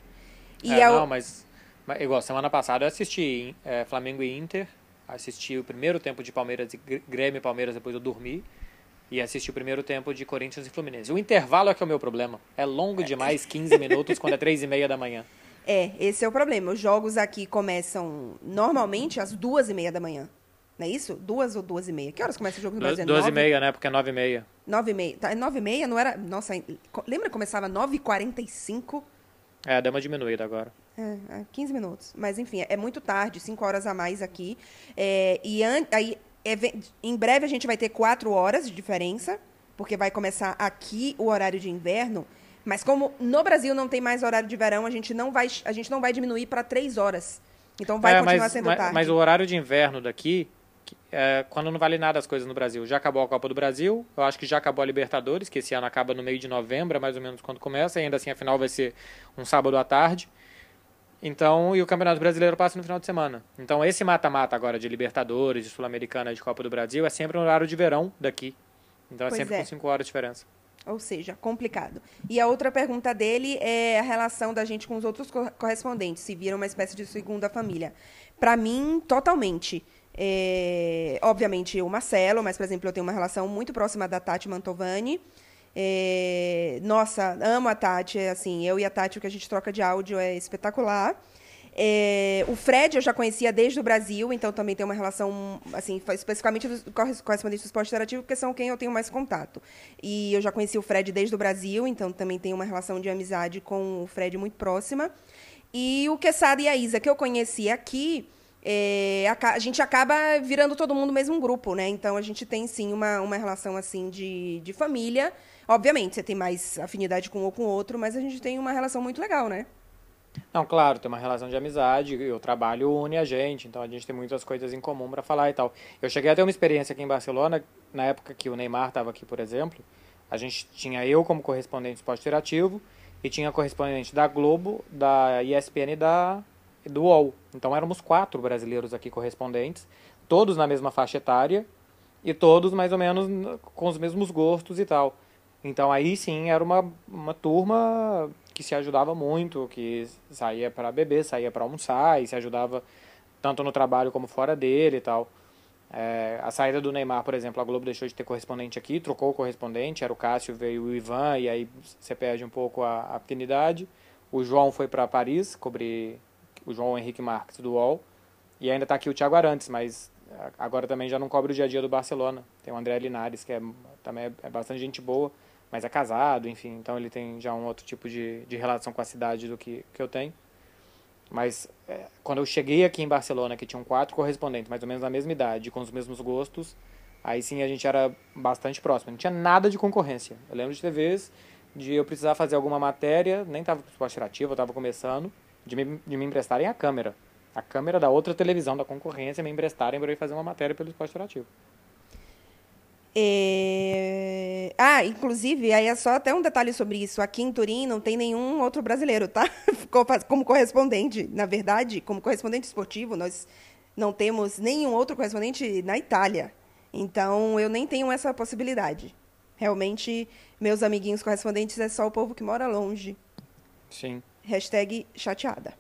E é, é não, mas, mas. Igual, semana passada eu assisti é, Flamengo e Inter. Assisti o primeiro tempo de Palmeiras e Grêmio e Palmeiras, depois eu dormi e assisti o primeiro tempo de Corinthians e Fluminense. O intervalo é que é o meu problema. É longo é. demais, 15 minutos, quando é 3 e meia da manhã. É, esse é o problema. Os jogos aqui começam normalmente às duas e meia da manhã. Não é isso? Duas ou duas e meia? Que horas começa o jogo no Brasil? Duas e meia, né? Porque é nove e meia. Nove e meia. Tá, é nove e meia não era... Nossa, lembra que começava nove e quarenta e cinco? É, deu uma diminuída agora. É, é 15 minutos. Mas, enfim, é muito tarde, cinco horas a mais aqui. É, e an... aí em breve a gente vai ter quatro horas de diferença, porque vai começar aqui o horário de inverno. Mas como no Brasil não tem mais horário de verão, a gente não vai, a gente não vai diminuir para três horas. Então vai é, continuar mas, sendo mas, tarde. Mas o horário de inverno daqui, é, quando não vale nada as coisas no Brasil. Já acabou a Copa do Brasil, eu acho que já acabou a Libertadores, que esse ano acaba no meio de novembro, mais ou menos quando começa, e ainda assim a final vai ser um sábado à tarde. Então, e o Campeonato Brasileiro passa no final de semana. Então, esse mata-mata agora de Libertadores, de Sul-Americana, de Copa do Brasil, é sempre no horário de verão daqui. Então, é pois sempre é. com 5 horas de diferença. Ou seja, complicado. E a outra pergunta dele é a relação da gente com os outros correspondentes, se viram uma espécie de segunda família. Para mim, totalmente. É, obviamente, o Marcelo, mas, por exemplo, eu tenho uma relação muito próxima da Tati Mantovani. É, nossa, amo a Tati. Assim, eu e a Tati, o que a gente troca de áudio é espetacular. É, o Fred eu já conhecia desde o Brasil, então também tem uma relação, assim, especificamente dos correspondentes do esporte interativo, porque são quem eu tenho mais contato. E eu já conheci o Fred desde o Brasil, então também tem uma relação de amizade com o Fred muito próxima. E o Quesada e a Isa, que eu conheci aqui, é, a, a, gente acaba virando todo mundo mesmo um grupo, né? Então a gente tem sim uma, uma relação assim de, de família. Obviamente, você tem mais afinidade com um ou com outro, mas a gente tem uma relação muito legal, né? Não, claro, tem uma relação de amizade, o trabalho une a gente, então a gente tem muitas coisas em comum para falar e tal. Eu cheguei a ter uma experiência aqui em Barcelona, na época que o Neymar estava aqui, por exemplo, a gente tinha eu como correspondente esporte interativo e tinha correspondente da Globo, da ESPN e da do UOL. Então éramos quatro brasileiros aqui correspondentes, todos na mesma faixa etária e todos mais ou menos com os mesmos gostos e tal. Então aí sim era uma, uma turma que se ajudava muito, que saía para beber, saía para almoçar e se ajudava tanto no trabalho como fora dele e tal. É, a saída do Neymar, por exemplo, a Globo deixou de ter correspondente aqui, trocou o correspondente, era o Cássio, veio o Ivan, e aí você perde um pouco a, a afinidade. O João foi para Paris cobrir o João Henrique Marques do UOL, e ainda está aqui o Thiago Arantes, mas agora também já não cobre o dia a dia do Barcelona. Tem o André Linares, que é, também é, é bastante gente boa mas é casado, enfim, então ele tem já um outro tipo de, de relação com a cidade do que, que eu tenho. Mas é, quando eu cheguei aqui em Barcelona, que tinham quatro correspondentes, mais ou menos da mesma idade, com os mesmos gostos, aí sim a gente era bastante próximo. Não tinha nada de concorrência. Eu lembro de vezes de eu precisar fazer alguma matéria, nem estava para esporte ativo, eu estava começando, de me, de me emprestarem a câmera. A câmera da outra televisão da concorrência me emprestarem para eu fazer uma matéria pelo esporte ativo. É... Ah, inclusive, aí é só até um detalhe sobre isso. Aqui em Turim não tem nenhum outro brasileiro, tá? Como correspondente, na verdade, como correspondente esportivo, nós não temos nenhum outro correspondente na Itália. Então, eu nem tenho essa possibilidade. Realmente, meus amiguinhos correspondentes é só o povo que mora longe. Sim. Hashtag chateada.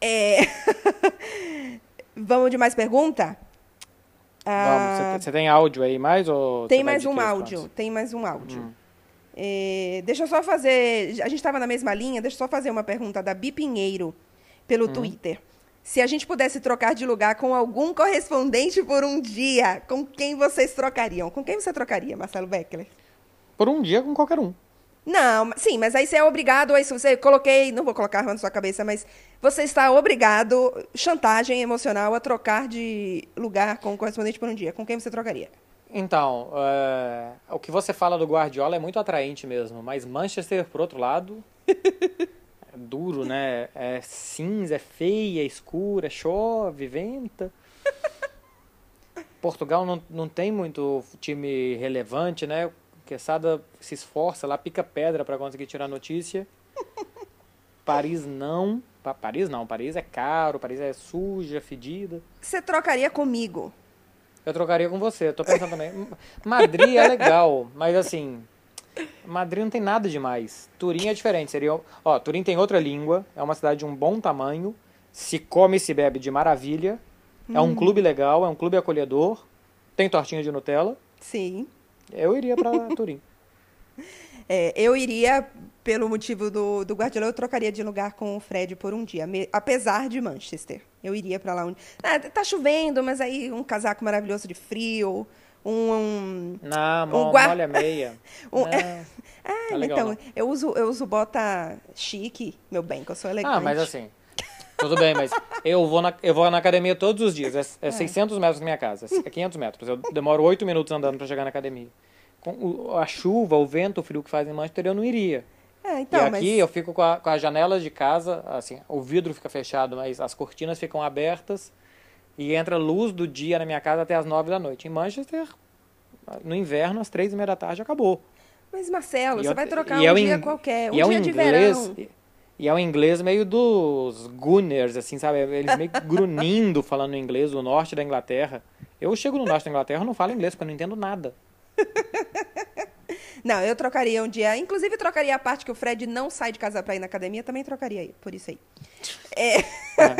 É... Vamos de mais pergunta? Vamos, você tem áudio aí mais? Ou tem mais um áudio, tem mais um áudio. Hum. É, deixa eu só fazer. A gente estava na mesma linha, deixa eu só fazer uma pergunta da Bi Pinheiro pelo hum. Twitter. Se a gente pudesse trocar de lugar com algum correspondente por um dia, com quem vocês trocariam? Com quem você trocaria, Marcelo Beckler? Por um dia com qualquer um. Não, sim, mas aí você é obrigado, aí se você coloquei, não vou colocar na sua cabeça, mas você está obrigado, chantagem emocional, a trocar de lugar com o correspondente por um dia. Com quem você trocaria? Então, é, o que você fala do Guardiola é muito atraente mesmo, mas Manchester, por outro lado, é duro, né? É cinza, é feia, é escura, chove, venta. Portugal não, não tem muito time relevante, né? Quesada se esforça lá, pica pedra para conseguir tirar notícia. Paris não. Paris não, Paris é caro, Paris é suja, fedida. Você trocaria comigo? Eu trocaria com você, eu tô pensando também. Madrid é legal, mas assim. Madrid não tem nada demais. Turim é diferente. Seria, ó, Turim tem outra língua, é uma cidade de um bom tamanho, se come e se bebe de maravilha. É um hum. clube legal, é um clube acolhedor. Tem tortinha de Nutella. Sim. Eu iria para Turim. É, eu iria, pelo motivo do, do Guardiola, eu trocaria de lugar com o Fred por um dia, me, apesar de Manchester. Eu iria para lá. Onde... Ah, tá chovendo, mas aí um casaco maravilhoso de frio, um. um não, um guarda... molha meia. um... Não, ah, tá legal, então, não. eu uso, eu uso bota chique, meu bem, que eu sou elegante. Ah, mas assim. Tudo bem, mas eu vou na, eu vou na academia todos os dias. É, é 600 metros da minha casa, é 500 metros. Eu demoro 8 minutos andando para chegar na academia. Com o, a chuva, o vento, o frio que faz em Manchester, eu não iria. É, então, e aqui mas... eu fico com, a, com as janelas de casa, assim, o vidro fica fechado, mas as cortinas ficam abertas e entra luz do dia na minha casa até as 9 da noite. Em Manchester, no inverno, às 3 e meia da tarde, acabou. Mas, Marcelo, e você eu, vai trocar um é dia qualquer, um dia é um de inglês, verão. E é um inglês meio dos Gunners, assim, sabe? Eles meio grunindo falando inglês, o norte da Inglaterra. Eu chego no norte da Inglaterra e não falo inglês, porque eu não entendo nada. Não, eu trocaria um dia. Inclusive, trocaria a parte que o Fred não sai de casa pra ir na academia, também trocaria aí, por isso aí. É... É.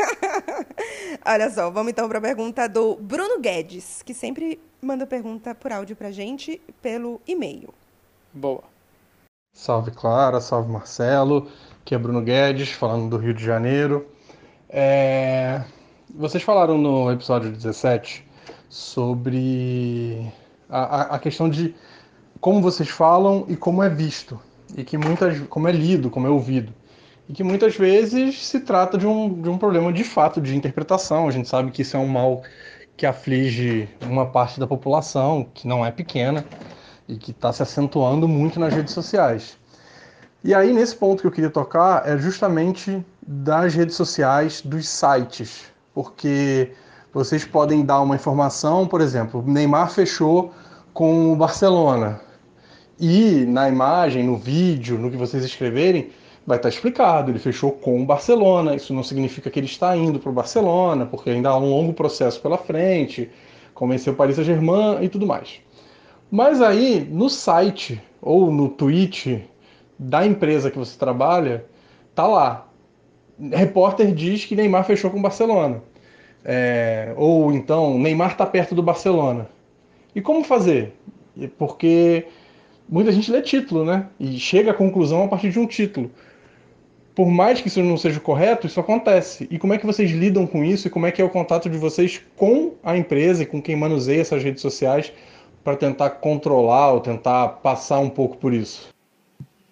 Olha só, vamos então para a pergunta do Bruno Guedes, que sempre manda pergunta por áudio pra gente pelo e-mail. Boa. Salve Clara, salve Marcelo. Aqui é Bruno Guedes, falando do Rio de Janeiro. É... Vocês falaram no episódio 17 sobre a, a, questão de como vocês falam e como é visto, e que muitas, como é lido, como é ouvido. E que muitas vezes se trata de um, de um problema de fato de interpretação. A gente sabe que isso é um mal que aflige uma parte da população, que não é pequena, e que está se acentuando muito nas redes sociais. E aí, nesse ponto que eu queria tocar, é justamente das redes sociais, dos sites, porque vocês podem dar uma informação, por exemplo, Neymar fechou com o Barcelona. E na imagem, no vídeo, no que vocês escreverem, vai estar explicado, ele fechou com o Barcelona. Isso não significa que ele está indo para o Barcelona, porque ainda há um longo processo pela frente, convenceu o Paris Saint-Germain e tudo mais. Mas aí, no site ou no tweet da empresa que você trabalha, tá lá. Repórter diz que Neymar fechou com o Barcelona. É, ou então, Neymar está perto do Barcelona. E como fazer? Porque muita gente lê título, né? E chega à conclusão a partir de um título. Por mais que isso não seja correto, isso acontece. E como é que vocês lidam com isso? E como é que é o contato de vocês com a empresa e com quem manuseia essas redes sociais para tentar controlar ou tentar passar um pouco por isso?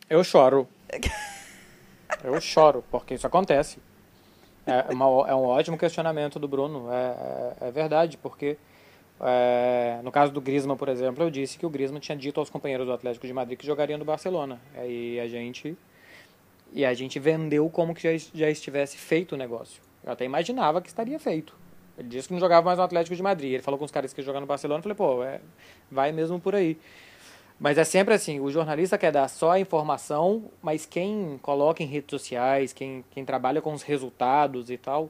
Eu choro. Eu choro, porque isso acontece. É, uma, é um ótimo questionamento do Bruno. É, é, é verdade, porque é, no caso do Griezmann, por exemplo, eu disse que o Griezmann tinha dito aos companheiros do Atlético de Madrid que jogariam no Barcelona. E a gente e a gente vendeu como que já, já estivesse feito o negócio. Eu até imaginava que estaria feito. Ele disse que não jogava mais no Atlético de Madrid. Ele falou com os caras que jogam no Barcelona. Eu falei, pô, é, vai mesmo por aí. Mas é sempre assim, o jornalista quer dar só a informação, mas quem coloca em redes sociais, quem, quem trabalha com os resultados e tal,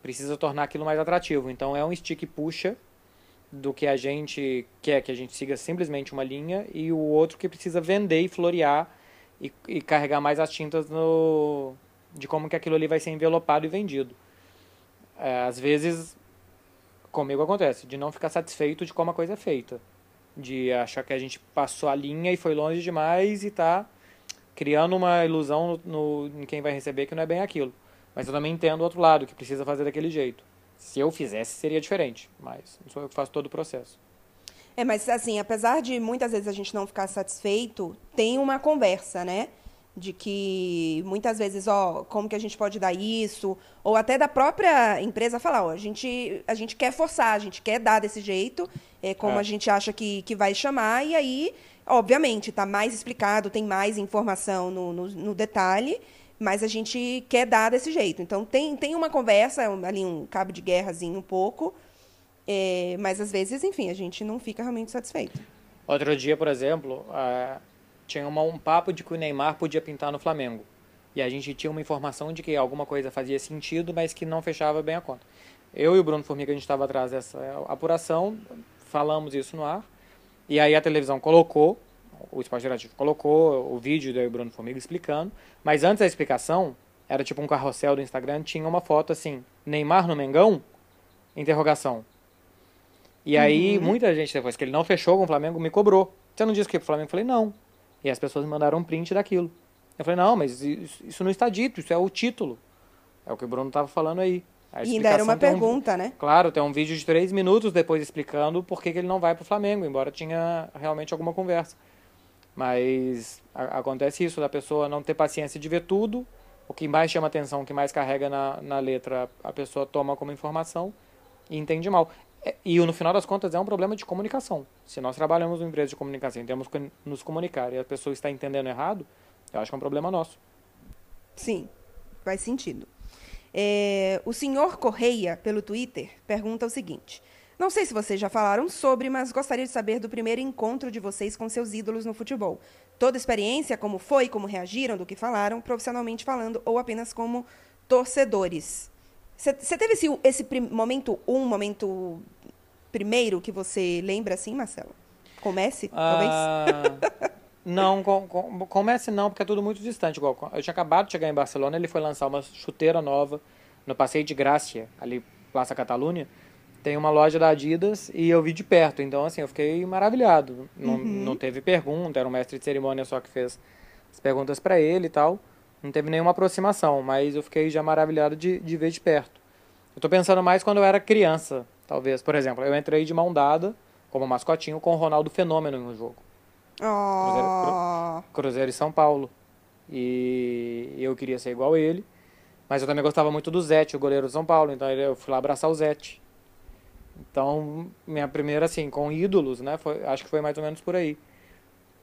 precisa tornar aquilo mais atrativo. Então é um stick puxa do que a gente quer que a gente siga simplesmente uma linha e o outro que precisa vender e florear e, e carregar mais as tintas no, de como que aquilo ali vai ser envelopado e vendido. É, às vezes, comigo acontece, de não ficar satisfeito de como a coisa é feita de achar que a gente passou a linha e foi longe demais e tá criando uma ilusão no, no, em quem vai receber que não é bem aquilo. Mas eu também entendo o outro lado, que precisa fazer daquele jeito. Se eu fizesse, seria diferente, mas não sou eu que faço todo o processo. É, mas assim, apesar de muitas vezes a gente não ficar satisfeito, tem uma conversa, né? De que muitas vezes, ó, como que a gente pode dar isso? Ou até da própria empresa falar, ó, a gente, a gente quer forçar, a gente quer dar desse jeito, é, como é. a gente acha que, que vai chamar, e aí, obviamente, está mais explicado, tem mais informação no, no, no, detalhe, mas a gente quer dar desse jeito. Então, tem, tem uma conversa, ali um cabo de guerrazinho um pouco, é, mas às vezes, enfim, a gente não fica realmente satisfeito. Outro dia, por exemplo, tinha uma, um papo de que o Neymar podia pintar no Flamengo. E a gente tinha uma informação de que alguma coisa fazia sentido, mas que não fechava bem a conta. Eu e o Bruno Formiga, a gente estava atrás dessa apuração, falamos isso no ar, e aí a televisão colocou, o Esporte Interativo colocou o vídeo do Bruno Formiga explicando, mas antes da explicação, era tipo um carrossel do Instagram, tinha uma foto assim, Neymar no Mengão? Interrogação. E aí, uhum. muita gente, depois que ele não fechou com o Flamengo, me cobrou. Você não disse que o Flamengo? Eu falei, não. E as pessoas me mandaram um print daquilo. Eu falei, não, mas isso não está dito, isso é o título. É o que o Bruno estava falando aí. e ainda era uma pergunta, um, né? Claro, tem um vídeo de três minutos depois explicando por que, que ele não vai para o Flamengo, embora tinha realmente alguma conversa. Mas a, acontece isso, da pessoa não ter paciência de ver tudo, o que mais chama atenção, o que mais carrega na, na letra, a pessoa toma como informação e entende mal. E no final das contas é um problema de comunicação. Se nós trabalhamos numa empresa de comunicação e temos que nos comunicar e a pessoa está entendendo errado, eu acho que é um problema nosso. Sim, faz sentido. É, o senhor Correia, pelo Twitter, pergunta o seguinte: Não sei se vocês já falaram sobre, mas gostaria de saber do primeiro encontro de vocês com seus ídolos no futebol. Toda experiência, como foi, como reagiram, do que falaram, profissionalmente falando, ou apenas como torcedores. Você teve esse, esse momento um, momento primeiro que você lembra assim, Marcelo? Comece, talvez? Ah, não, com, com, comece não, porque é tudo muito distante. Igual, eu tinha acabado de chegar em Barcelona, ele foi lançar uma chuteira nova no Passeio de Grácia, ali Plaça Catalunha. Tem uma loja da Adidas e eu vi de perto. Então, assim, eu fiquei maravilhado. Não, uhum. não teve pergunta, era um mestre de cerimônia só que fez as perguntas para ele e tal. Não teve nenhuma aproximação, mas eu fiquei já maravilhado de, de ver de perto. Eu tô pensando mais quando eu era criança, talvez. Por exemplo, eu entrei de mão dada, como mascotinho, com o Ronaldo Fenômeno em um jogo. Oh. Cruzeiro, Cruzeiro e São Paulo. E eu queria ser igual ele. Mas eu também gostava muito do Zete, o goleiro do São Paulo. Então eu fui lá abraçar o Zete. Então, minha primeira, assim, com ídolos, né? Foi, acho que foi mais ou menos por aí.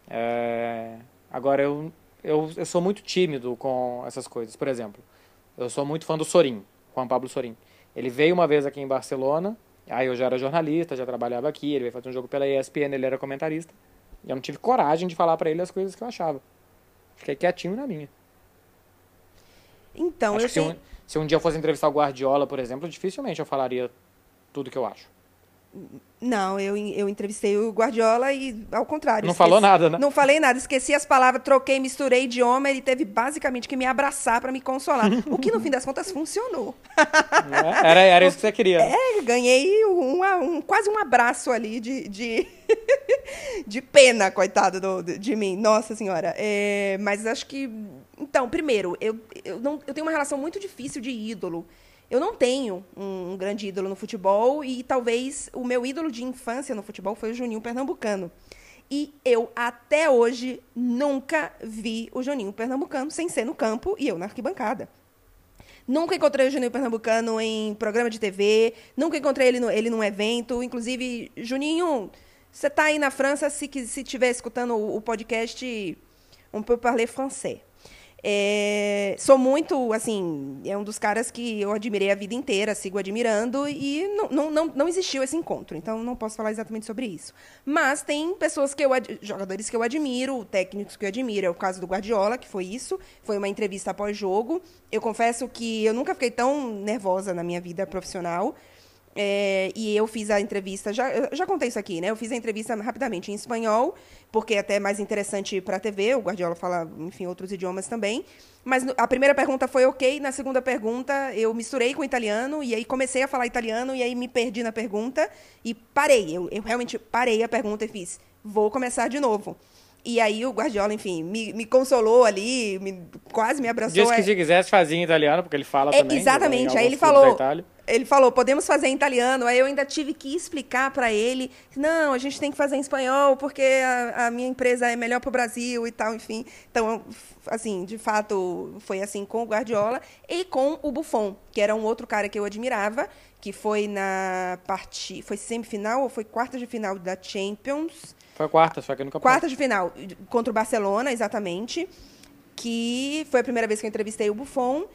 É... Agora, eu eu, eu sou muito tímido com essas coisas. Por exemplo, eu sou muito fã do Sorin, Juan Pablo Sorin. Ele veio uma vez aqui em Barcelona, aí eu já era jornalista, já trabalhava aqui, ele veio fazer um jogo pela ESPN, ele era comentarista. E eu não tive coragem de falar para ele as coisas que eu achava. Fiquei quietinho na minha. Então, acho eu se, um, se um dia eu fosse entrevistar o Guardiola, por exemplo, dificilmente eu falaria tudo que eu acho. Não, eu, eu entrevistei o Guardiola e, ao contrário. Não esqueci, falou nada, né? Não falei nada. Esqueci as palavras, troquei, misturei idioma. Ele teve basicamente que me abraçar para me consolar. o que, no fim das contas, funcionou. É, era, era isso que você queria. É, ganhei um, um, quase um abraço ali de, de, de pena, coitado do, de mim. Nossa Senhora. É, mas acho que. Então, primeiro, eu, eu, não, eu tenho uma relação muito difícil de ídolo. Eu não tenho um, um, grande ídolo no futebol e talvez o meu ídolo de infância no futebol foi o Juninho Pernambucano. E eu, até hoje, nunca vi o Juninho Pernambucano sem ser no campo e eu na arquibancada. Nunca encontrei o Juninho Pernambucano em programa de TV, nunca encontrei ele, no, ele num evento. Inclusive, Juninho, você está aí na França, se estiver escutando o, o podcast, on peut parler français. É, sou muito, assim, é um dos caras que eu admirei a vida inteira, sigo admirando, e não, não, não, não existiu esse encontro, então não posso falar exatamente sobre isso. Mas tem pessoas que eu, jogadores que eu admiro, técnicos que eu admiro, é o caso do Guardiola, que foi isso, foi uma entrevista após jogo. Eu confesso que eu nunca fiquei tão nervosa na minha vida profissional. É, e eu fiz a entrevista, já, já contei isso aqui, né? Eu fiz a entrevista rapidamente em espanhol, porque é até mais interessante para a TV. O Guardiola fala, enfim, outros idiomas também. Mas a primeira pergunta foi ok. Na segunda pergunta, eu misturei com o italiano, e aí comecei a falar italiano, e aí me perdi na pergunta e parei. Eu, eu realmente parei a pergunta e fiz: vou começar de novo. E aí o Guardiola, enfim, me, me consolou ali, me, quase me abraçou. Disse que se quisesse fazia em italiano, porque ele fala é, também. Exatamente. Aí ele falou, ele falou, podemos fazer em italiano. Aí eu ainda tive que explicar para ele, não, a gente tem que fazer em espanhol, porque a, a minha empresa é melhor para o Brasil e tal, enfim. Então, assim, de fato, foi assim com o Guardiola e com o Buffon, que era um outro cara que eu admirava, que foi na parte, foi semifinal ou foi quarta de final da Champions foi quarta, só que nunca Quarta de final, contra o Barcelona, exatamente. Que foi a primeira vez que eu entrevistei o Buffon.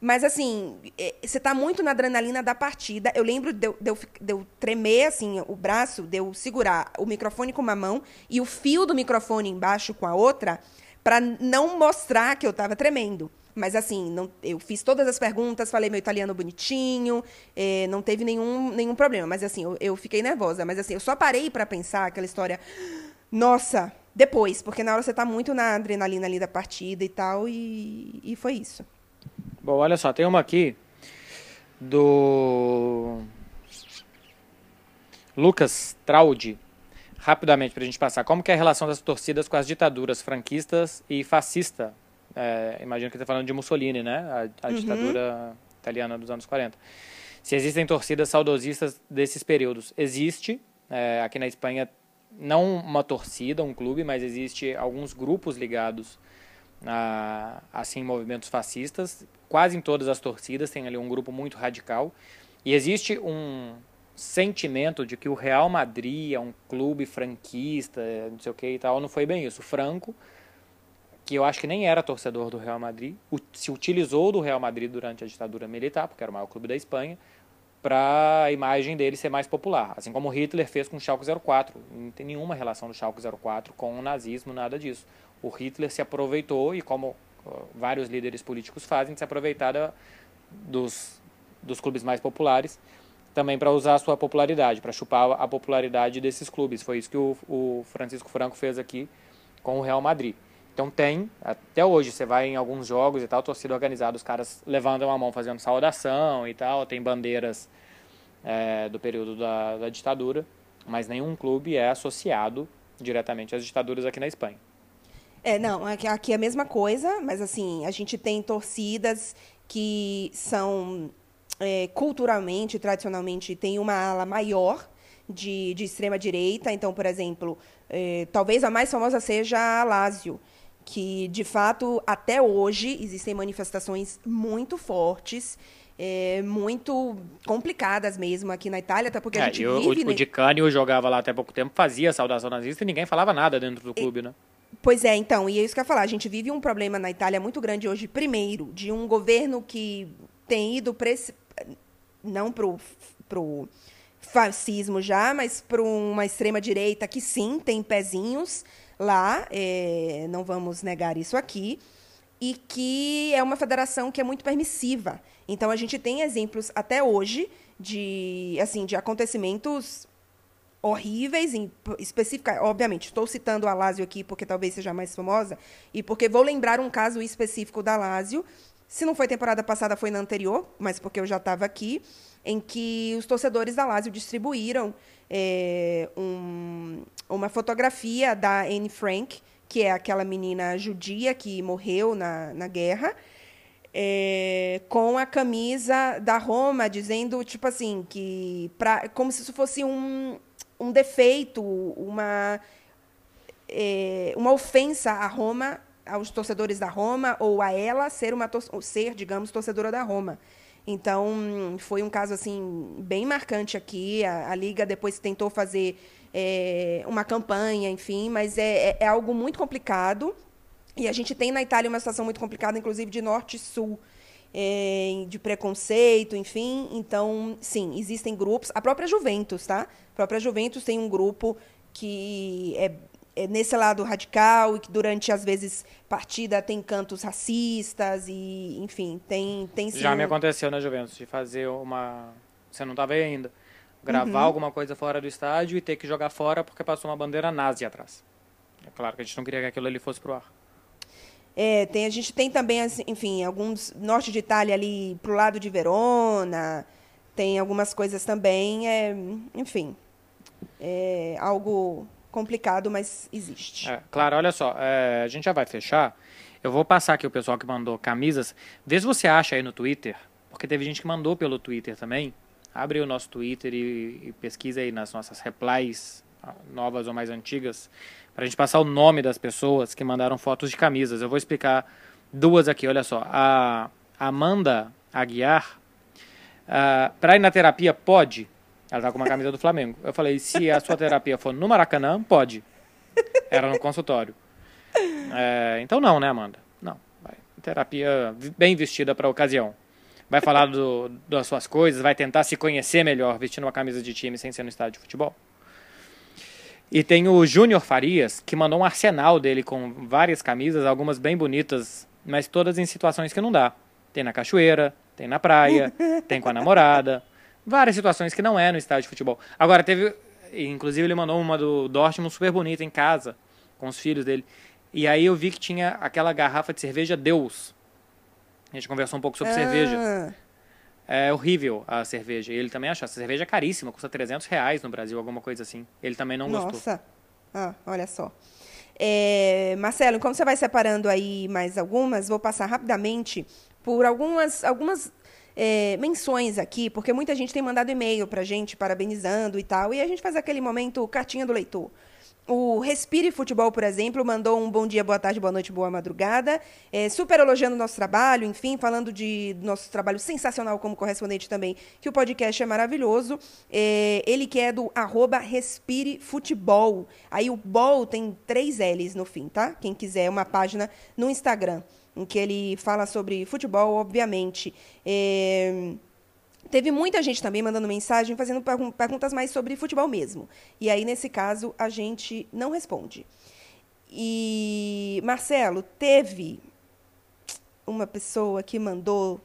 Mas, assim, é, você está muito na adrenalina da partida. Eu lembro de eu, de, eu, de eu, tremer, assim, o braço, de eu segurar o microfone com uma mão e o fio do microfone embaixo com a outra, para não mostrar que eu estava tremendo. Mas, assim, não, eu fiz todas as perguntas, falei meu italiano bonitinho, é, não teve nenhum, nenhum problema. Mas, assim, eu, eu fiquei nervosa. Mas, assim, eu só parei para pensar aquela história. Nossa, depois, porque na hora você está muito na adrenalina ali da partida e tal, e, e foi isso. Bom, olha só, tem uma aqui do Lucas Traudi. Rapidamente, para a gente passar. Como que é a relação das torcidas com as ditaduras franquistas e fascista é, imagino que está falando de Mussolini, né? A, a uhum. ditadura italiana dos anos 40. Se existem torcidas saudosistas desses períodos. Existe. É, aqui na Espanha, não uma torcida, um clube, mas existe alguns grupos ligados assim movimentos fascistas. Quase em todas as torcidas tem ali um grupo muito radical. E existe um sentimento de que o Real Madrid é um clube franquista, não sei o que e tal. Não foi bem isso. O Franco que eu acho que nem era torcedor do Real Madrid, se utilizou do Real Madrid durante a ditadura militar, porque era o maior clube da Espanha, para a imagem dele ser mais popular. Assim como Hitler fez com o Schalke 04. Não tem nenhuma relação do Schalke 04 com o nazismo, nada disso. O Hitler se aproveitou, e como vários líderes políticos fazem, se aproveitar dos, dos clubes mais populares, também para usar a sua popularidade, para chupar a popularidade desses clubes. Foi isso que o, o Francisco Franco fez aqui com o Real Madrid. Então tem, até hoje, você vai em alguns jogos e tal, torcida organizada, os caras levantam a mão fazendo saudação e tal, tem bandeiras é, do período da, da ditadura, mas nenhum clube é associado diretamente às ditaduras aqui na Espanha. É, não, aqui é a mesma coisa, mas assim, a gente tem torcidas que são é, culturalmente, tradicionalmente, tem uma ala maior de, de extrema-direita. Então, por exemplo, é, talvez a mais famosa seja a Lazio, que, de fato, até hoje existem manifestações muito fortes, é, muito complicadas mesmo aqui na Itália, até porque é, a gente o, vive... O, o Di Canio jogava lá até pouco tempo, fazia saudação nazista e ninguém falava nada dentro do clube, né? Pois é, então, e é isso que eu ia falar. A gente vive um problema na Itália muito grande hoje, primeiro, de um governo que tem ido para esse... Não para o fascismo já, mas para uma extrema-direita que sim, tem pezinhos lá, é, não vamos negar isso aqui, e que é uma federação que é muito permissiva. Então a gente tem exemplos até hoje de assim de acontecimentos horríveis, em, específica, obviamente, estou citando a Lazio aqui porque talvez seja mais famosa e porque vou lembrar um caso específico da Lazio. Se não foi temporada passada, foi na anterior, mas porque eu já estava aqui, em que os torcedores da Lazio distribuíram é, um, uma fotografia da Anne Frank, que é aquela menina judia que morreu na, na guerra, é, com a camisa da Roma, dizendo, tipo assim, que pra, como se isso fosse um, um defeito, uma, é, uma ofensa à Roma, aos torcedores da Roma, ou a ela ser, uma, ser digamos, torcedora da Roma. Então, foi um caso assim bem marcante aqui. A, a Liga depois tentou fazer é, uma campanha, enfim, mas é, é, é algo muito complicado. E a gente tem na Itália uma situação muito complicada, inclusive de norte e sul, é, de preconceito, enfim. Então, sim, existem grupos. A própria Juventus, tá? A própria Juventus tem um grupo que é, é nesse lado radical e que durante, às vezes, partida tem cantos racistas e, enfim, tem, tem sim. Já me aconteceu na Juventus de fazer uma. Você não estava aí ainda. Gravar Uhum. alguma coisa fora do estádio e ter que jogar fora porque passou uma bandeira nazi atrás. É claro que a gente não queria que aquilo ali fosse pro ar. É, tem, a gente tem também, assim, enfim, alguns norte de Itália ali pro lado de Verona, tem algumas coisas também, é, enfim, é algo complicado, mas existe. É, claro, olha só, é, a gente já vai fechar. Eu vou passar aqui o pessoal que mandou camisas. Vê se você acha aí no Twitter, porque teve gente que mandou pelo Twitter também. Abre o nosso Twitter e, e pesquisa aí nas nossas replies, novas ou mais antigas, para a gente passar o nome das pessoas que mandaram fotos de camisas. Eu vou explicar duas aqui, olha só. A Amanda Aguiar, para ir na terapia, pode? Ela tá com uma camisa do Flamengo. Eu falei, se a sua terapia for no Maracanã, pode. Era no consultório. É, então não, né, Amanda? Não. Vai. Terapia bem vestida para a ocasião. Vai falar do- das suas coisas, vai tentar se conhecer melhor vestindo uma camisa de time sem ser no estádio de futebol. E tem o Júnior Farias, que mandou um arsenal dele com várias camisas, algumas bem bonitas, mas todas em situações que não dá. Tem na cachoeira, tem na praia, tem com a namorada. Várias situações que não é no estádio de futebol. Agora, teve. Inclusive, ele mandou uma do Dortmund super bonita em casa, com os filhos dele. E aí eu vi que tinha aquela garrafa de cerveja Deus. A gente conversou um pouco sobre cerveja. Ah, É horrível a cerveja. E ele também achou. A cerveja é caríssima, custa 300 reais no Brasil, alguma coisa assim. Ele também não gostou. Nossa, ah, olha só. É, Marcelo, enquanto você vai separando aí mais algumas, vou passar rapidamente por algumas, algumas é, menções aqui, porque muita gente tem mandado e-mail pra gente parabenizando e tal, e a gente faz aquele momento cartinha do leitor. O Respire Futebol, por exemplo, mandou um bom dia, boa tarde, boa noite, boa madrugada. É, super elogiando o nosso trabalho, enfim, falando de nosso trabalho sensacional como correspondente também, que o podcast é maravilhoso. É, ele que é do arroba Respire Futebol. Aí o bol tem três L's no fim, tá? Quem quiser uma página no Instagram, em que ele fala sobre futebol, obviamente. É, Teve muita gente também mandando mensagem, fazendo pergun- perguntas mais sobre futebol mesmo. E aí, nesse caso, a gente não responde. E, Marcelo, teve uma pessoa que mandou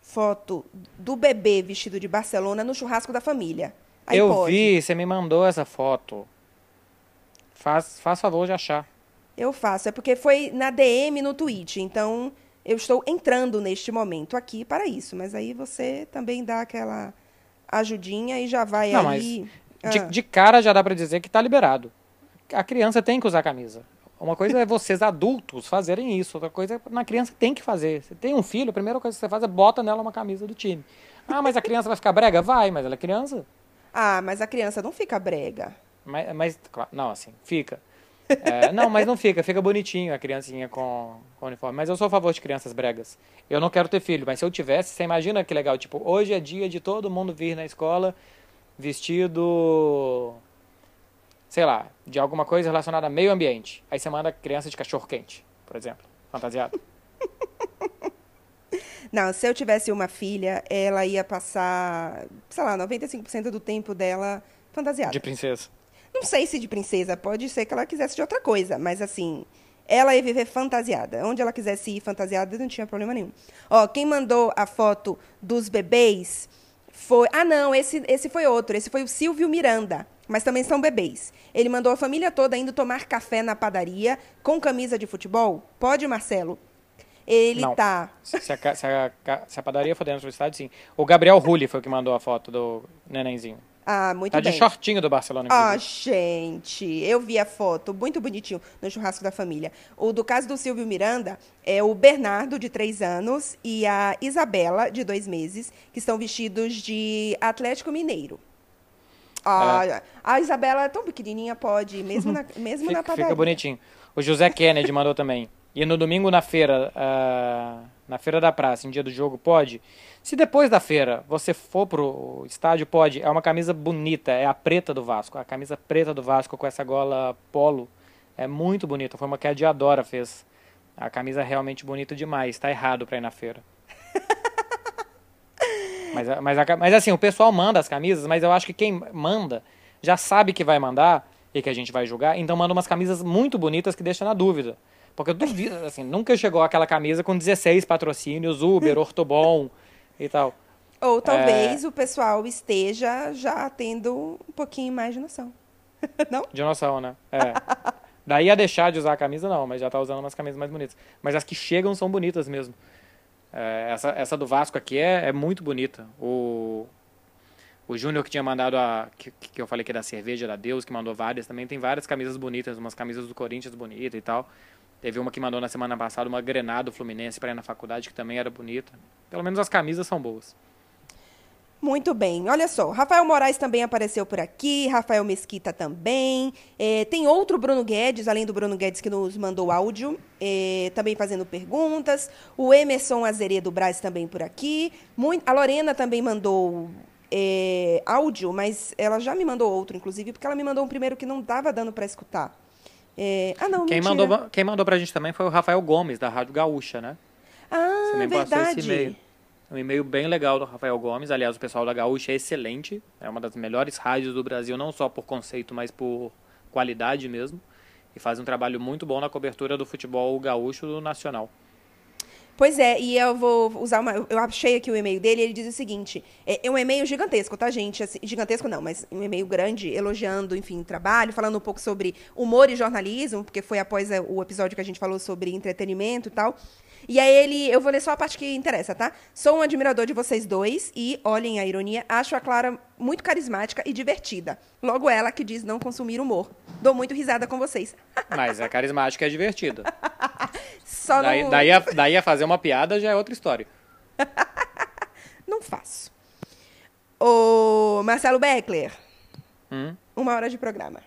foto do bebê vestido de Barcelona no churrasco da família. Aí eu pode. vi, você me mandou essa foto. Faz, faz favor de achar. Eu faço. É porque foi na DM no tweet. Então, eu estou entrando neste momento aqui para isso. Mas aí você também dá aquela ajudinha e já vai Não, aí. De, Ah. de cara já dá pra dizer que tá liberado. A criança tem que usar camisa. Uma coisa é vocês adultos fazerem isso, outra coisa é na criança tem que fazer. Você tem um filho, a primeira coisa que você faz é bota nela uma camisa do time. Ah, mas a criança vai ficar brega? Vai, mas ela é criança. Ah, mas a criança não fica brega. Mas, mas claro, não, assim, fica. É, não, mas não fica, fica bonitinho a criancinha com, com uniforme. Mas eu sou a favor de crianças bregas. Eu não quero ter filho, mas se eu tivesse, você imagina que legal. Tipo, hoje é dia de todo mundo vir na escola vestido, sei lá, de alguma coisa relacionada a meio ambiente. Aí você manda criança de cachorro quente, por exemplo, fantasiado. Não, se eu tivesse uma filha, ela ia passar, sei lá, 95% do tempo dela fantasiada. De princesa. Não sei se de princesa, pode ser que ela quisesse de outra coisa, mas assim, ela ia viver fantasiada. Onde ela quisesse ir fantasiada, não tinha problema nenhum. Ó, quem mandou a foto dos bebês foi. Ah, não, esse, esse foi outro. Esse foi o Silvio Miranda. Mas também são bebês. Ele mandou a família toda indo tomar café na padaria com camisa de futebol. Pode, Marcelo? Ele Não. tá. Se a, se a se a padaria for dentro do estádio, sim. O Gabriel Rulli foi o que mandou a foto do nenenzinho. Ah, muito Tá bem. de shortinho do Barcelona, Ah, inclusive. gente, eu vi a foto, muito bonitinho, no churrasco da família. O do caso do Silvio Miranda é o Bernardo, de três anos, e a Isabela, de dois meses, que estão vestidos de Atlético Mineiro. Ah, A Isabela é tão pequenininha, pode, ir, mesmo na, mesmo na Fica, padaria. fica bonitinho. O José Kennedy mandou também. E no domingo na feira, ah, na feira da praça, em dia do jogo, pode. Se depois da feira você for pro estádio, pode. É uma camisa bonita, é a preta do Vasco. A camisa preta do Vasco com essa gola polo É muito bonita. Foi uma que a Diadora fez. A camisa é realmente bonita demais. Tá errado pra ir na feira. mas, mas, mas assim, o pessoal manda as camisas, mas eu acho que quem manda já sabe que vai mandar e que a gente vai julgar, então manda umas camisas muito bonitas que deixa na dúvida. Porque eu duvido, assim, nunca chegou aquela camisa com 16 patrocínios, Uber, Ortobon e tal. Ou talvez é... o pessoal esteja já tendo um pouquinho mais de noção. não? De noção, né? É. Daí a deixar de usar a camisa, não, mas já tá usando umas camisas mais bonitas. Mas as que chegam são bonitas mesmo. É, essa, essa do Vasco aqui é, é muito bonita. O, o Júnior que tinha mandado a. Que, que eu falei que era da cerveja da Deus, que mandou várias também. Tem várias camisas bonitas, umas camisas do Corinthians bonitas e tal. Teve uma que mandou na semana passada, uma Grenado Fluminense para ir na faculdade, que também era bonita. Pelo menos as camisas são boas. Muito bem, olha só, Rafael Moraes também apareceu por aqui, Rafael Mesquita também. É, tem outro Bruno Guedes, além do Bruno Guedes que nos mandou áudio, é, também fazendo perguntas. O Emerson Azeredo Braz também por aqui. Muito, a Lorena também mandou é, áudio, mas ela já me mandou outro, inclusive, porque ela me mandou um primeiro que não estava dando para escutar. É, ah, não, quem mentira. mandou Quem mandou pra gente também foi o Rafael Gomes, da Rádio Gaúcha, né? Ah, Você verdade. Um e-mail bem legal do Rafael Gomes. Aliás, o pessoal da Gaúcha é excelente. É uma das melhores rádios do Brasil, não só por conceito, mas por qualidade mesmo. E faz um trabalho muito bom na cobertura do futebol gaúcho do nacional. Pois é, e eu vou usar uma. Eu achei aqui o e-mail dele, ele diz o seguinte: é, é um e-mail gigantesco, tá, gente? Assim, gigantesco não, mas um e-mail grande, elogiando, enfim, trabalho, falando um pouco sobre humor e jornalismo, porque foi após é, o episódio que a gente falou sobre entretenimento e tal. E aí ele, eu vou ler só a parte que interessa, tá? Sou um admirador de vocês dois e, olhem a ironia, acho a Clara muito carismática e divertida. Logo ela que diz não consumir humor. Dou muito risada com vocês. Mas é carismática e é divertida. só daí, no... daí, a, daí a fazer uma piada já é outra história. não faço. Ô, Marcelo Beckler. Hum? Uma hora de programa.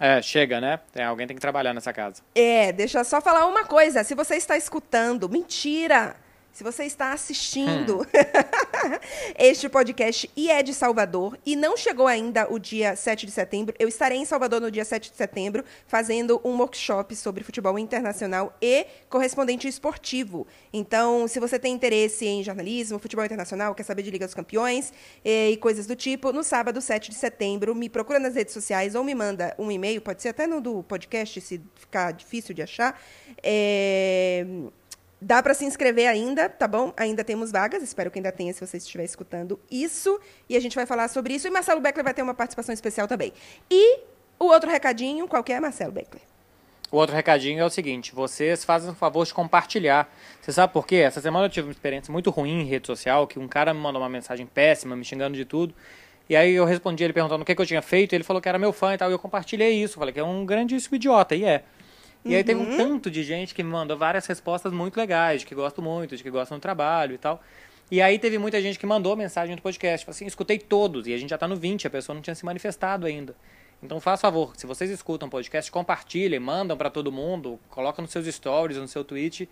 É, chega, né? Tem, alguém tem que trabalhar nessa casa. É, deixa eu só falar uma coisa. Se você está escutando, mentira! Se você está assistindo hum. este podcast e é de Salvador e não chegou ainda o dia 7 de setembro, eu estarei em Salvador no dia 7 de setembro fazendo um workshop sobre futebol internacional e correspondente esportivo. Então, se você tem interesse em jornalismo, futebol internacional, quer saber de Liga dos Campeões e, e coisas do tipo, no sábado 7 de setembro, me procura nas redes sociais ou me manda um e-mail, pode ser até no do podcast, se ficar difícil de achar. É Dá para se inscrever ainda, tá bom? Ainda temos vagas, espero que ainda tenha se você estiver escutando isso. E a gente vai falar sobre isso. E Marcelo Beckler vai ter uma participação especial também. E o outro recadinho, qual que é, Marcelo Beckler? O outro recadinho é o seguinte: vocês fazem o favor de compartilhar. Você sabe por quê? Essa semana eu tive uma experiência muito ruim em rede social, que um cara me mandou uma mensagem péssima, me xingando de tudo. E aí eu respondi ele perguntando o que, que eu tinha feito, ele falou que era meu fã e tal, e eu compartilhei isso. Falei que é um grandíssimo idiota, e é. E aí teve um uhum. tanto de gente que me mandou várias respostas muito legais, de que gosto muito, de que gostam do trabalho e tal. E aí teve muita gente que mandou mensagem no podcast, assim, escutei todos, e a gente já tá no 20, a pessoa não tinha se manifestado ainda. Então faz favor, se vocês escutam o podcast, compartilhem, mandam para todo mundo, coloca nos seus stories, no seu tweet,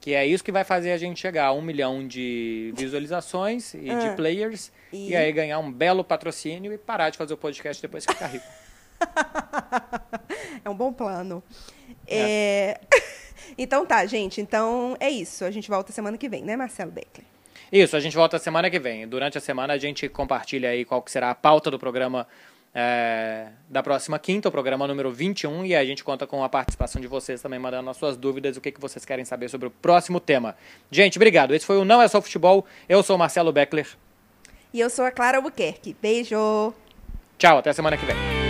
que é isso que vai fazer a gente chegar a um milhão de visualizações e de ah, players, e... e aí ganhar um belo patrocínio e parar de fazer o podcast depois que ficar rico. é um bom plano. É. É... então tá, gente. Então é isso. A gente volta semana que vem, né, Marcelo Beckler? Isso, a gente volta semana que vem. Durante a semana a gente compartilha aí qual que será a pauta do programa é, da próxima quinta, o programa número 21, e a gente conta com a participação de vocês também, mandando as suas dúvidas, o que, que vocês querem saber sobre o próximo tema. Gente, obrigado. Esse foi o Não É Só Futebol. Eu sou o Marcelo Beckler. E eu sou a Clara Albuquerque. Beijo. Tchau, até semana que vem.